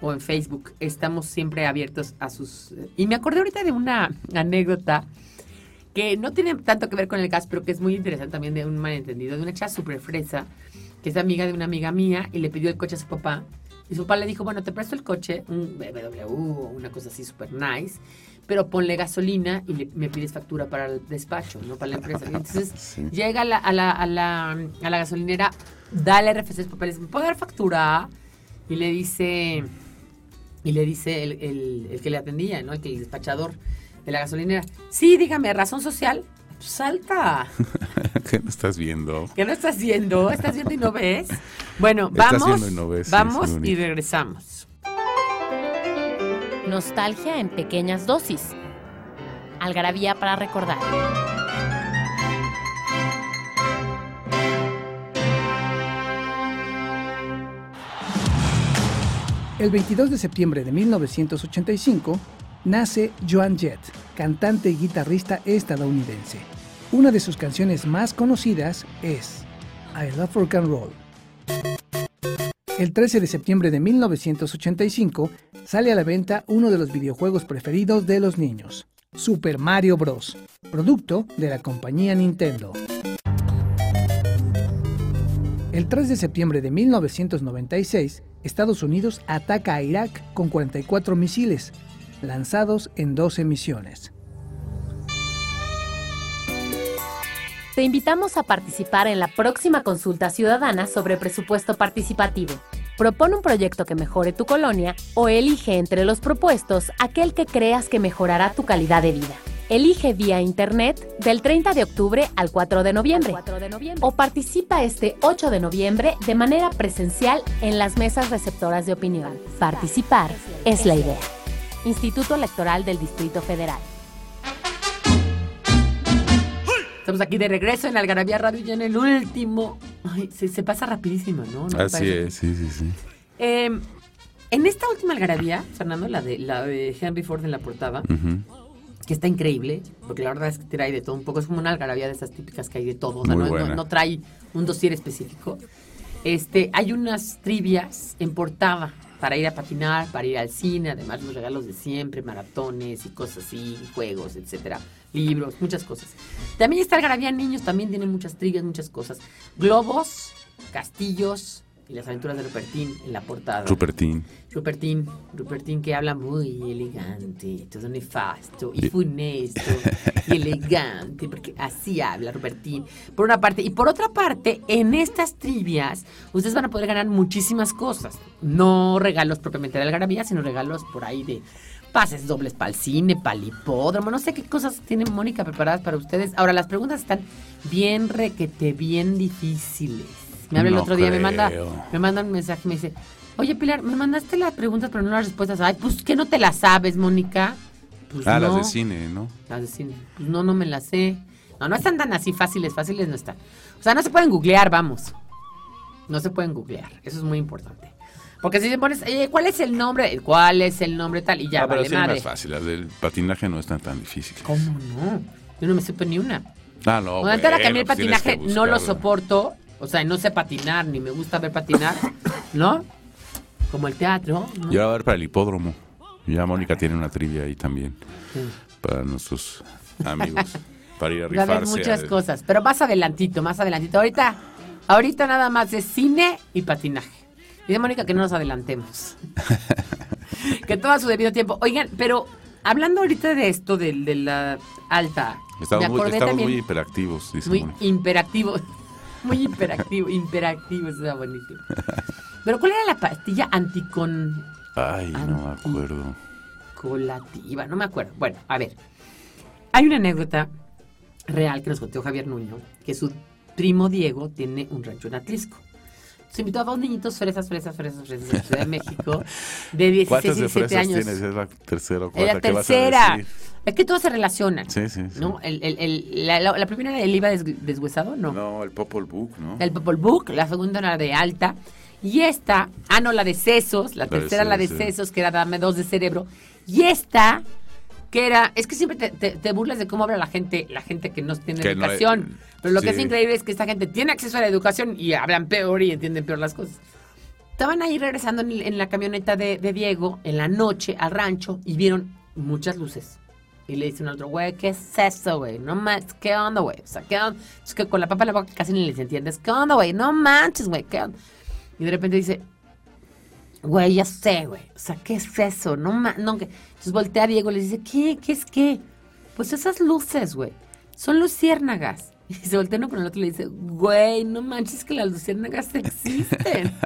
Speaker 3: o en Facebook. Estamos siempre abiertos a sus... Y me acordé ahorita de una anécdota que no tiene tanto que ver con el gas, pero que es muy interesante también de un malentendido, de una chava súper fresa, que es amiga de una amiga mía, y le pidió el coche a su papá. Y su papá le dijo, bueno, te presto el coche, un BMW o una cosa así súper nice, pero ponle gasolina y le- me pides factura para el despacho, no para la empresa. Y entonces [laughs]
Speaker 4: Sí.
Speaker 3: llega a la, a, la, a, la, a la gasolinera, da el RFC dice, ¿me puedo dar factura? Y le dice, y le dice el, el- el que le atendía, ¿no? El, que- el despachador de la gasolinera. Sí, dígame, razón social. Salta. [laughs]
Speaker 4: ¿Qué no estás viendo?
Speaker 3: ¿Qué no estás viendo? ¿Estás viendo y no ves? Bueno,
Speaker 4: Estás
Speaker 3: vamos.
Speaker 4: viendo y no ves, sí,
Speaker 3: vamos
Speaker 4: sí,
Speaker 3: y regresamos.
Speaker 1: Nostalgia en pequeñas dosis. Algarabía para recordar.
Speaker 2: El 22 de septiembre de 1985 nace Joan Jett, cantante y guitarrista estadounidense. Una de sus canciones más conocidas es I Love Rock and Roll. El 13 de septiembre de 1985 sale a la venta uno de los videojuegos preferidos de los niños, Super Mario Bros., producto de la compañía Nintendo. El 3 de septiembre de 1996, Estados Unidos ataca a Irak con 44 misiles, lanzados en 12 misiones.
Speaker 1: Te invitamos a participar en la próxima consulta ciudadana sobre presupuesto participativo. Propone un proyecto que mejore tu colonia o elige entre los propuestos aquel que creas que mejorará tu calidad de vida. Elige vía internet del 30 de octubre al 4 de noviembre. O participa este 8 de noviembre de manera presencial en las mesas receptoras de opinión. Participar es la idea. Instituto Electoral del Distrito Federal.
Speaker 3: Estamos aquí de regreso en Algarabía Radio ya en el último. Ay, se, se pasa rapidísimo, ¿no? ¿No
Speaker 4: Así es, sí, sí, sí.
Speaker 3: Eh, en esta última Algarabía, Fernando, la de, la de Henry Ford en la portada,
Speaker 4: Ujú.
Speaker 3: Que está increíble, porque la verdad es que trae de todo un poco. Es como una algarabía de esas típicas que hay de todo. o sea,
Speaker 4: Muy
Speaker 3: no, no-
Speaker 4: buena.
Speaker 3: no trae un dossier específico. Este, hay unas trivias en portada para ir a patinar, para ir al cine, además los regalos de siempre, maratones y cosas así, juegos, etcétera, libros, muchas cosas. También está Algarabía Niños, también tiene muchas trivias, muchas cosas. Globos, castillos y las aventuras de Rupertín en la portada.
Speaker 4: Rupertín.
Speaker 3: Rupertín, Rupertín que habla muy elegante, todo nefasto y funesto [laughs] y elegante, porque así habla Rupertín, por una parte. Y por otra parte, en estas trivias, ustedes van a poder ganar muchísimas cosas. No regalos propiamente de Algarabía, sino regalos por ahí de pases dobles para el cine, para el hipódromo, no sé qué cosas tiene Mónica preparadas para ustedes. Ahora, las preguntas están bien requete, bien difíciles. Me habla el otro día, me manda, me manda un mensaje, me dice, oye Pilar, me mandaste las preguntas pero no las respuestas. Ay, pues que no te las sabes, Mónica. Pues
Speaker 4: Ah,
Speaker 3: no.
Speaker 4: las de cine, ¿no?
Speaker 3: Las de cine. Pues no, no me las sé. No, no están tan así fáciles, fáciles no están. O sea, no se pueden googlear, vamos. No se pueden googlear, eso es muy importante. Porque si te pones, eh, ¿cuál es el nombre? ¿Cuál es el nombre tal? Y ya,
Speaker 4: ah, pero
Speaker 3: vale
Speaker 4: sí es
Speaker 3: madre.
Speaker 4: más fácil. Las del patinaje no están tan difíciles.
Speaker 3: ¿Cómo no? Yo no me supe ni una.
Speaker 4: Ah, no.
Speaker 3: Bueno, entera que a mí el
Speaker 4: pues
Speaker 3: patinaje no lo soporto. O sea, no sé patinar, ni me gusta ver patinar, ¿no? Como el teatro, ¿no?
Speaker 4: Yo voy a ver para el hipódromo. Ya Mónica tiene una trivia ahí también.
Speaker 3: Sí.
Speaker 4: Para nuestros amigos. para ir a
Speaker 3: Va a haber
Speaker 4: rifarse.
Speaker 3: muchas cosas, pero más adelantito, más adelantito. Ahorita, ahorita nada más de cine y patinaje. Dice Mónica que no nos adelantemos. [laughs] que todo a su debido tiempo. Oigan, pero hablando ahorita de esto, de, de la alta,
Speaker 4: Estamos, muy, estamos muy hiperactivos, dice
Speaker 3: muy
Speaker 4: Mónica.
Speaker 3: Muy imperactivo, imperactivo, eso está buenísimo. Pero ¿cuál era la pastilla anticon
Speaker 4: Ay, no me acuerdo.
Speaker 3: colativa, no me acuerdo. Bueno, a ver. Hay una anécdota real que nos contó Javier Nuño, que su primo Diego tiene un rancho en Atlisco. Se invitó a dos niñitos fresas, fresas, fresas, fresas de Ciudad de México, de 16
Speaker 4: ¿Cuántas
Speaker 3: y
Speaker 4: de
Speaker 3: 17
Speaker 4: fresas
Speaker 3: años.
Speaker 4: tienes? Es la tercera o
Speaker 3: Es
Speaker 4: cuarta
Speaker 3: la
Speaker 4: que vas a
Speaker 3: tercera. Es que todos se relacionan.
Speaker 4: Sí, sí, sí.
Speaker 3: ¿no? El, el- el- la, la- la primera era el IVA des- deshuesado, ¿no?
Speaker 4: No, el Popol Book, ¿no?
Speaker 3: El Popol Book, la segunda era de alta. Y esta, ah, no, la de sesos, la
Speaker 4: La de
Speaker 3: tercera la de
Speaker 4: sesos, sí.
Speaker 3: sesos, que era dame dos de cerebro. Y esta, que era, es que siempre te, te- te burlas de cómo habla la gente, la gente que no tiene
Speaker 4: Que no hay-
Speaker 3: educación. Pero lo que es
Speaker 4: sí.
Speaker 3: increíble es que esta gente tiene acceso a la educación y hablan peor y entienden peor las cosas. Estaban ahí regresando en, en la camioneta de, de Diego en la noche al rancho y vieron muchas luces. Y le dicen al otro, güey, ¿qué es eso, güey? No manches, ¿qué onda, güey? O sea, ¿qué onda? Es que con la papa en la boca casi ni les entiendes. ¿Qué onda, güey? No manches, güey, ¿qué onda? Y de repente dice, güey, ya sé, güey. O sea, ¿qué es eso? No ma no, que... Entonces voltea a Diego y le dice, ¿qué? ¿Qué es qué? Pues esas luces, güey. Son luciérnagas. [laughs] Y se voltea uno con el otro y le dice, güey, no manches que las luciérnagas existen. [laughs]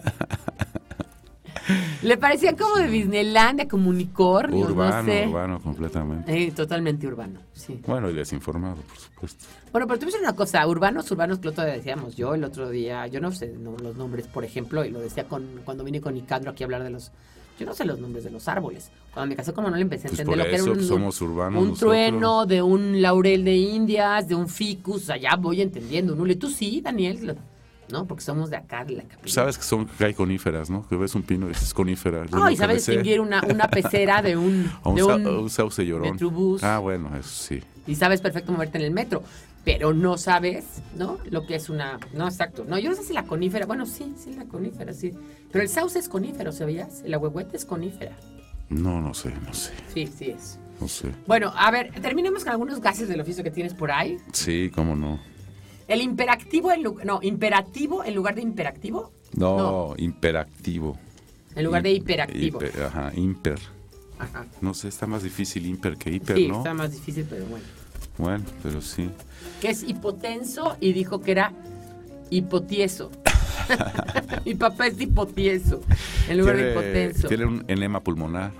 Speaker 3: le parecían como de Disneylandia, como unicornios,
Speaker 4: Urbano,
Speaker 3: no sé.
Speaker 4: urbano, completamente.
Speaker 3: Eh, totalmente urbano, sí.
Speaker 4: Bueno, y desinformado, por supuesto.
Speaker 3: Bueno, pero a decir una cosa, urbanos, urbanos, que el otro día decíamos, yo el otro día, yo no sé no, los nombres, por ejemplo, y lo decía con, cuando vine con Nicandro aquí a hablar de los, yo no sé los nombres de los árboles. Cuando me casé con Manuel empecé a
Speaker 4: Pues
Speaker 3: entender lo que era un,
Speaker 4: somos urbanos
Speaker 3: un
Speaker 4: nosotros.
Speaker 3: trueno, de un laurel de indias, de un ficus, ya voy entendiendo, ¿no? Y tú sí, Daniel, ¿no? Porque somos de acá, de la capital.
Speaker 4: Sabes que son que hay coníferas, ¿no? Que ves un pino y dices conífera.
Speaker 3: No, y sabes distinguir una, una pecera de un, [laughs]
Speaker 4: O un,
Speaker 3: de un,
Speaker 4: un sauce llorón.
Speaker 3: metrobús.
Speaker 4: Ah, bueno, eso sí.
Speaker 3: y sabes perfecto moverte en el metro, pero no sabes, ¿no? Lo que es una, no, exacto. No, yo no sé si la conífera, bueno, sí, sí, la conífera, sí. Pero el sauce es conífero, ¿sabías? El ahuehuete es conífera.
Speaker 4: No, no sé, no sé,
Speaker 3: Sí, sí es.
Speaker 4: no sé.
Speaker 3: Bueno, a ver, terminemos con algunos gases del oficio que tienes por ahí.
Speaker 4: Sí, cómo no.
Speaker 3: El imperativo en lugar, no, imperativo en lugar de imperactivo,
Speaker 4: No,
Speaker 3: No.
Speaker 4: imperactivo.
Speaker 3: en lugar de hiperactivo.
Speaker 4: hiper- ajá, imper.
Speaker 3: Ajá.
Speaker 4: No sé, está más difícil imper que hiper,
Speaker 3: Sí,
Speaker 4: ¿no?
Speaker 3: está más difícil, pero bueno.
Speaker 4: Bueno, pero sí.
Speaker 3: Que es hipotenso y dijo que era hipotieso. [laughs] Mi papá es hipotieso en lugar de hipotenso.
Speaker 4: tiene un enema pulmonar.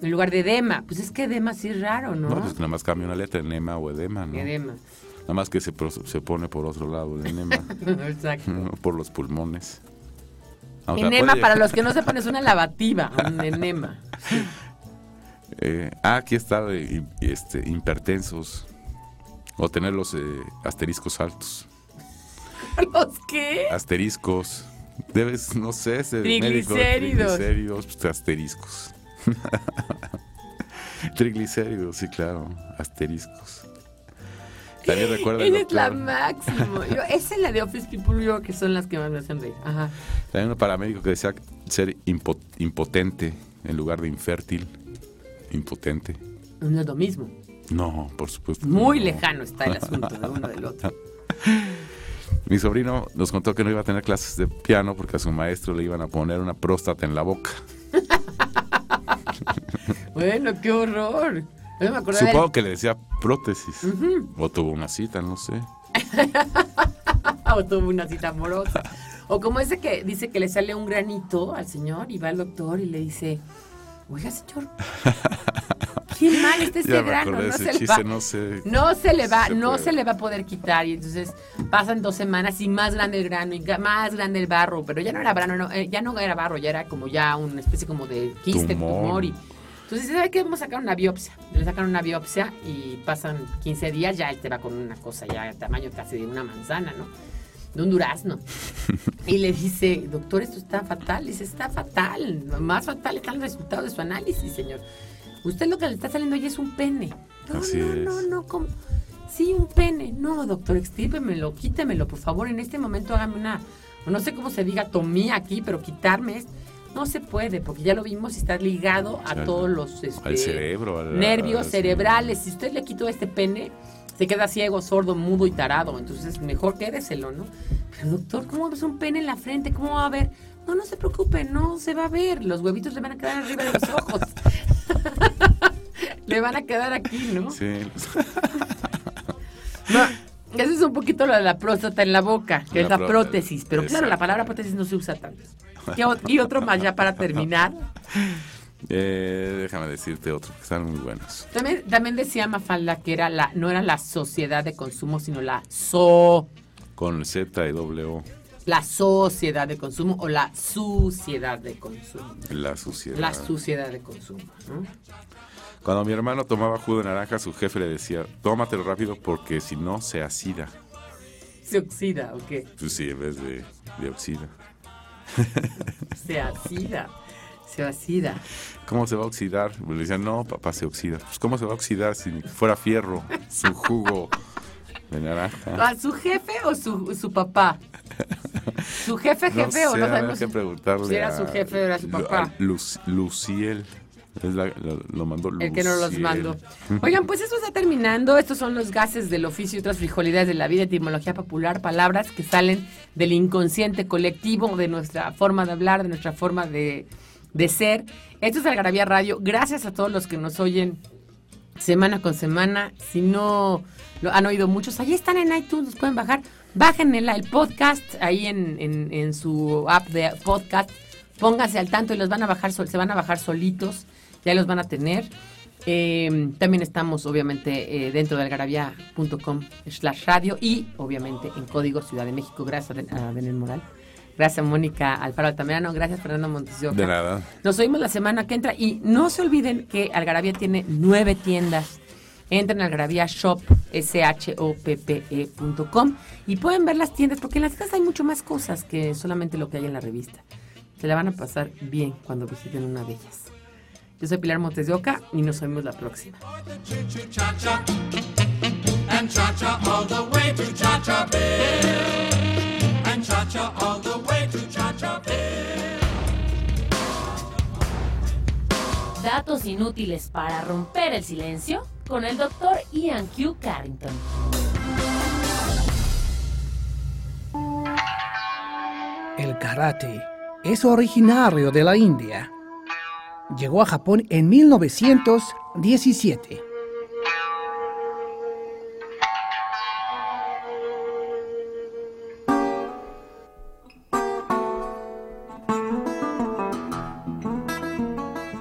Speaker 3: En lugar de edema. Pues es que edema sí es raro, ¿no?
Speaker 4: No, pues nada más cambia una letra, enema o edema, ¿no?
Speaker 3: Edema.
Speaker 4: Nada más que se, se pone por otro lado el enema, [laughs]
Speaker 3: Exacto.
Speaker 4: no por los pulmones.
Speaker 3: Enema, para los que no sepan, es una lavativa. Un enema. [laughs]
Speaker 4: Eh, ah, aquí está de hi- este, hipertensos. O tener los eh, asteriscos altos. [laughs]
Speaker 3: ¿Los qué?
Speaker 4: Asteriscos. Debes, no sé, ser médico.
Speaker 3: Triglicéridos.
Speaker 4: Pues, asteriscos. [laughs] Triglicéridos, sí, claro. Asteriscos. También recuerda
Speaker 3: Esa es la máxima. Yo, [laughs] esa es la de Office People, yo que son las que más me hacen reír. Ajá.
Speaker 4: También un paramédico que decía ser impo- impotente en lugar de infértil. Impotente.
Speaker 3: No es lo mismo.
Speaker 4: No, por supuesto.
Speaker 3: Muy
Speaker 4: no.
Speaker 3: lejano está el asunto de uno del otro. [laughs]
Speaker 4: Mi sobrino nos contó que no iba a tener clases de piano porque a su maestro le iban a poner una próstata en la boca. [laughs]
Speaker 3: Bueno, qué horror. Yo me del-
Speaker 4: Supongo que le decía prótesis. O tuvo una cita, no sé. [laughs]
Speaker 3: o tuvo una cita amorosa. O como ese que dice que le sale un granito al señor y va al doctor y le dice, oiga señor, qué mal está [laughs] este grano, no
Speaker 4: ese
Speaker 3: se le
Speaker 4: chiste,
Speaker 3: va.
Speaker 4: no sé.
Speaker 3: No se le va,
Speaker 4: Se
Speaker 3: no
Speaker 4: puede.
Speaker 3: se le va a poder quitar y entonces pasan dos semanas y más grande el grano y más grande el barro, pero ya no era barro, no, eh, ya no era barro, ya era como ya una especie como de quiste,
Speaker 4: Tumor.
Speaker 3: tumor y entonces ¿sabe qué? Vamos a sacar una biopsia. Le sacan una biopsia y pasan 15 días, ya él te va con una cosa ya de tamaño casi de una manzana, ¿no? De un durazno. Y le dice, doctor, esto está fatal. Dice, está fatal. Más fatal está el resultado de su análisis, señor. Usted lo que le está saliendo hoy es un pene. No,
Speaker 4: Así
Speaker 3: no,
Speaker 4: es.
Speaker 3: no, no, ¿cómo? Sí, un pene. No, doctor, extípemelo, quítemelo, por favor. En este momento hágame una, no sé cómo se diga tomía aquí, pero quitarme es. No se puede, porque ya lo vimos y está ligado a todos los este,
Speaker 4: al cerebro,
Speaker 3: nervios cerebrales. Si usted le quitó este pene, se queda ciego, sordo, mudo y tarado. Entonces, mejor quédeselo, ¿no? Pero, doctor, ¿cómo ves un pene en la frente? ¿Cómo va a ver? No, no se preocupe, no se va a ver. Los huevitos le van a quedar arriba de los ojos. [laughs] le van a quedar aquí, ¿no?
Speaker 4: Sí. [laughs]
Speaker 3: No, eso es un poquito lo de la próstata en la boca, que
Speaker 4: La
Speaker 3: es la
Speaker 4: pró-
Speaker 3: prótesis. Pero claro, la palabra prótesis no se usa tanto. ¿Qué o- y otro más ya para terminar. [laughs]
Speaker 4: Eh, déjame decirte otro, que están muy buenos.
Speaker 3: También, también decía Mafalda que era la, no era la sociedad de consumo, sino la so,
Speaker 4: Con Z y O,
Speaker 3: la sociedad de consumo o la suciedad de consumo.
Speaker 4: la suciedad.
Speaker 3: La suciedad de consumo. ¿no?
Speaker 4: Cuando mi hermano tomaba jugo de naranja, su jefe le decía, tómatelo rápido porque si no se acida.
Speaker 3: Se oxida, ¿o qué?
Speaker 4: Pues sí, en vez de, de oxida.
Speaker 3: Se acida. Se acida.
Speaker 4: ¿Cómo se va a oxidar? Le decían, no, papá, se oxida. Pues ¿cómo se va a oxidar si fuera fierro su jugo de naranja?
Speaker 3: ¿A su jefe o su, su papá? ¿Su jefe,
Speaker 4: No
Speaker 3: jefe
Speaker 4: sé,
Speaker 3: o no sabemos?
Speaker 4: que preguntarle
Speaker 3: si era su jefe o era su papá.
Speaker 4: Luciel. Es la- lo, lo mandó
Speaker 3: El que no los mandó. [laughs] Oigan, pues esto está terminando. Estos son los gases del oficio y otras frijolidades de la vida, etimología popular, palabras que salen del inconsciente colectivo, de nuestra forma de hablar, de nuestra forma de, de ser. Esto es Algarabía Radio. Gracias a todos los que nos oyen semana con semana. Si no lo han oído muchos, ahí están en iTunes, los pueden bajar. Bajen el, podcast ahí en, su app de podcast. Pónganse al tanto y los van a bajar, se van a bajar solitos. Ya los van a tener. Eh, también estamos, obviamente, eh, dentro de algarabía.com slash radio y, obviamente, en Código Ciudad de México. Gracias a a Daniel Moral. Gracias, Mónica Alfaro Altamirano. Gracias, Fernando Montes de Oca.
Speaker 4: De nada.
Speaker 3: Nos oímos la semana que entra y no se olviden que Algarabía tiene nueve tiendas. Entren a Algarabía Shop, S-H-O-P-P-E.com y pueden ver las tiendas porque en las tiendas hay mucho más cosas que solamente lo que hay en la revista. Se la van a pasar bien cuando visiten una de ellas. Yo soy Pilar Montes de Oca y nos vemos la próxima.
Speaker 6: and cha-cha all the way to cha-cha Bay and cha-cha all the way to cha-cha Bay.
Speaker 1: Datos inútiles para romper el silencio con el doctor Ian Q. Carrington.
Speaker 2: El karate es originario de la India. Llegó a Japón en 1917.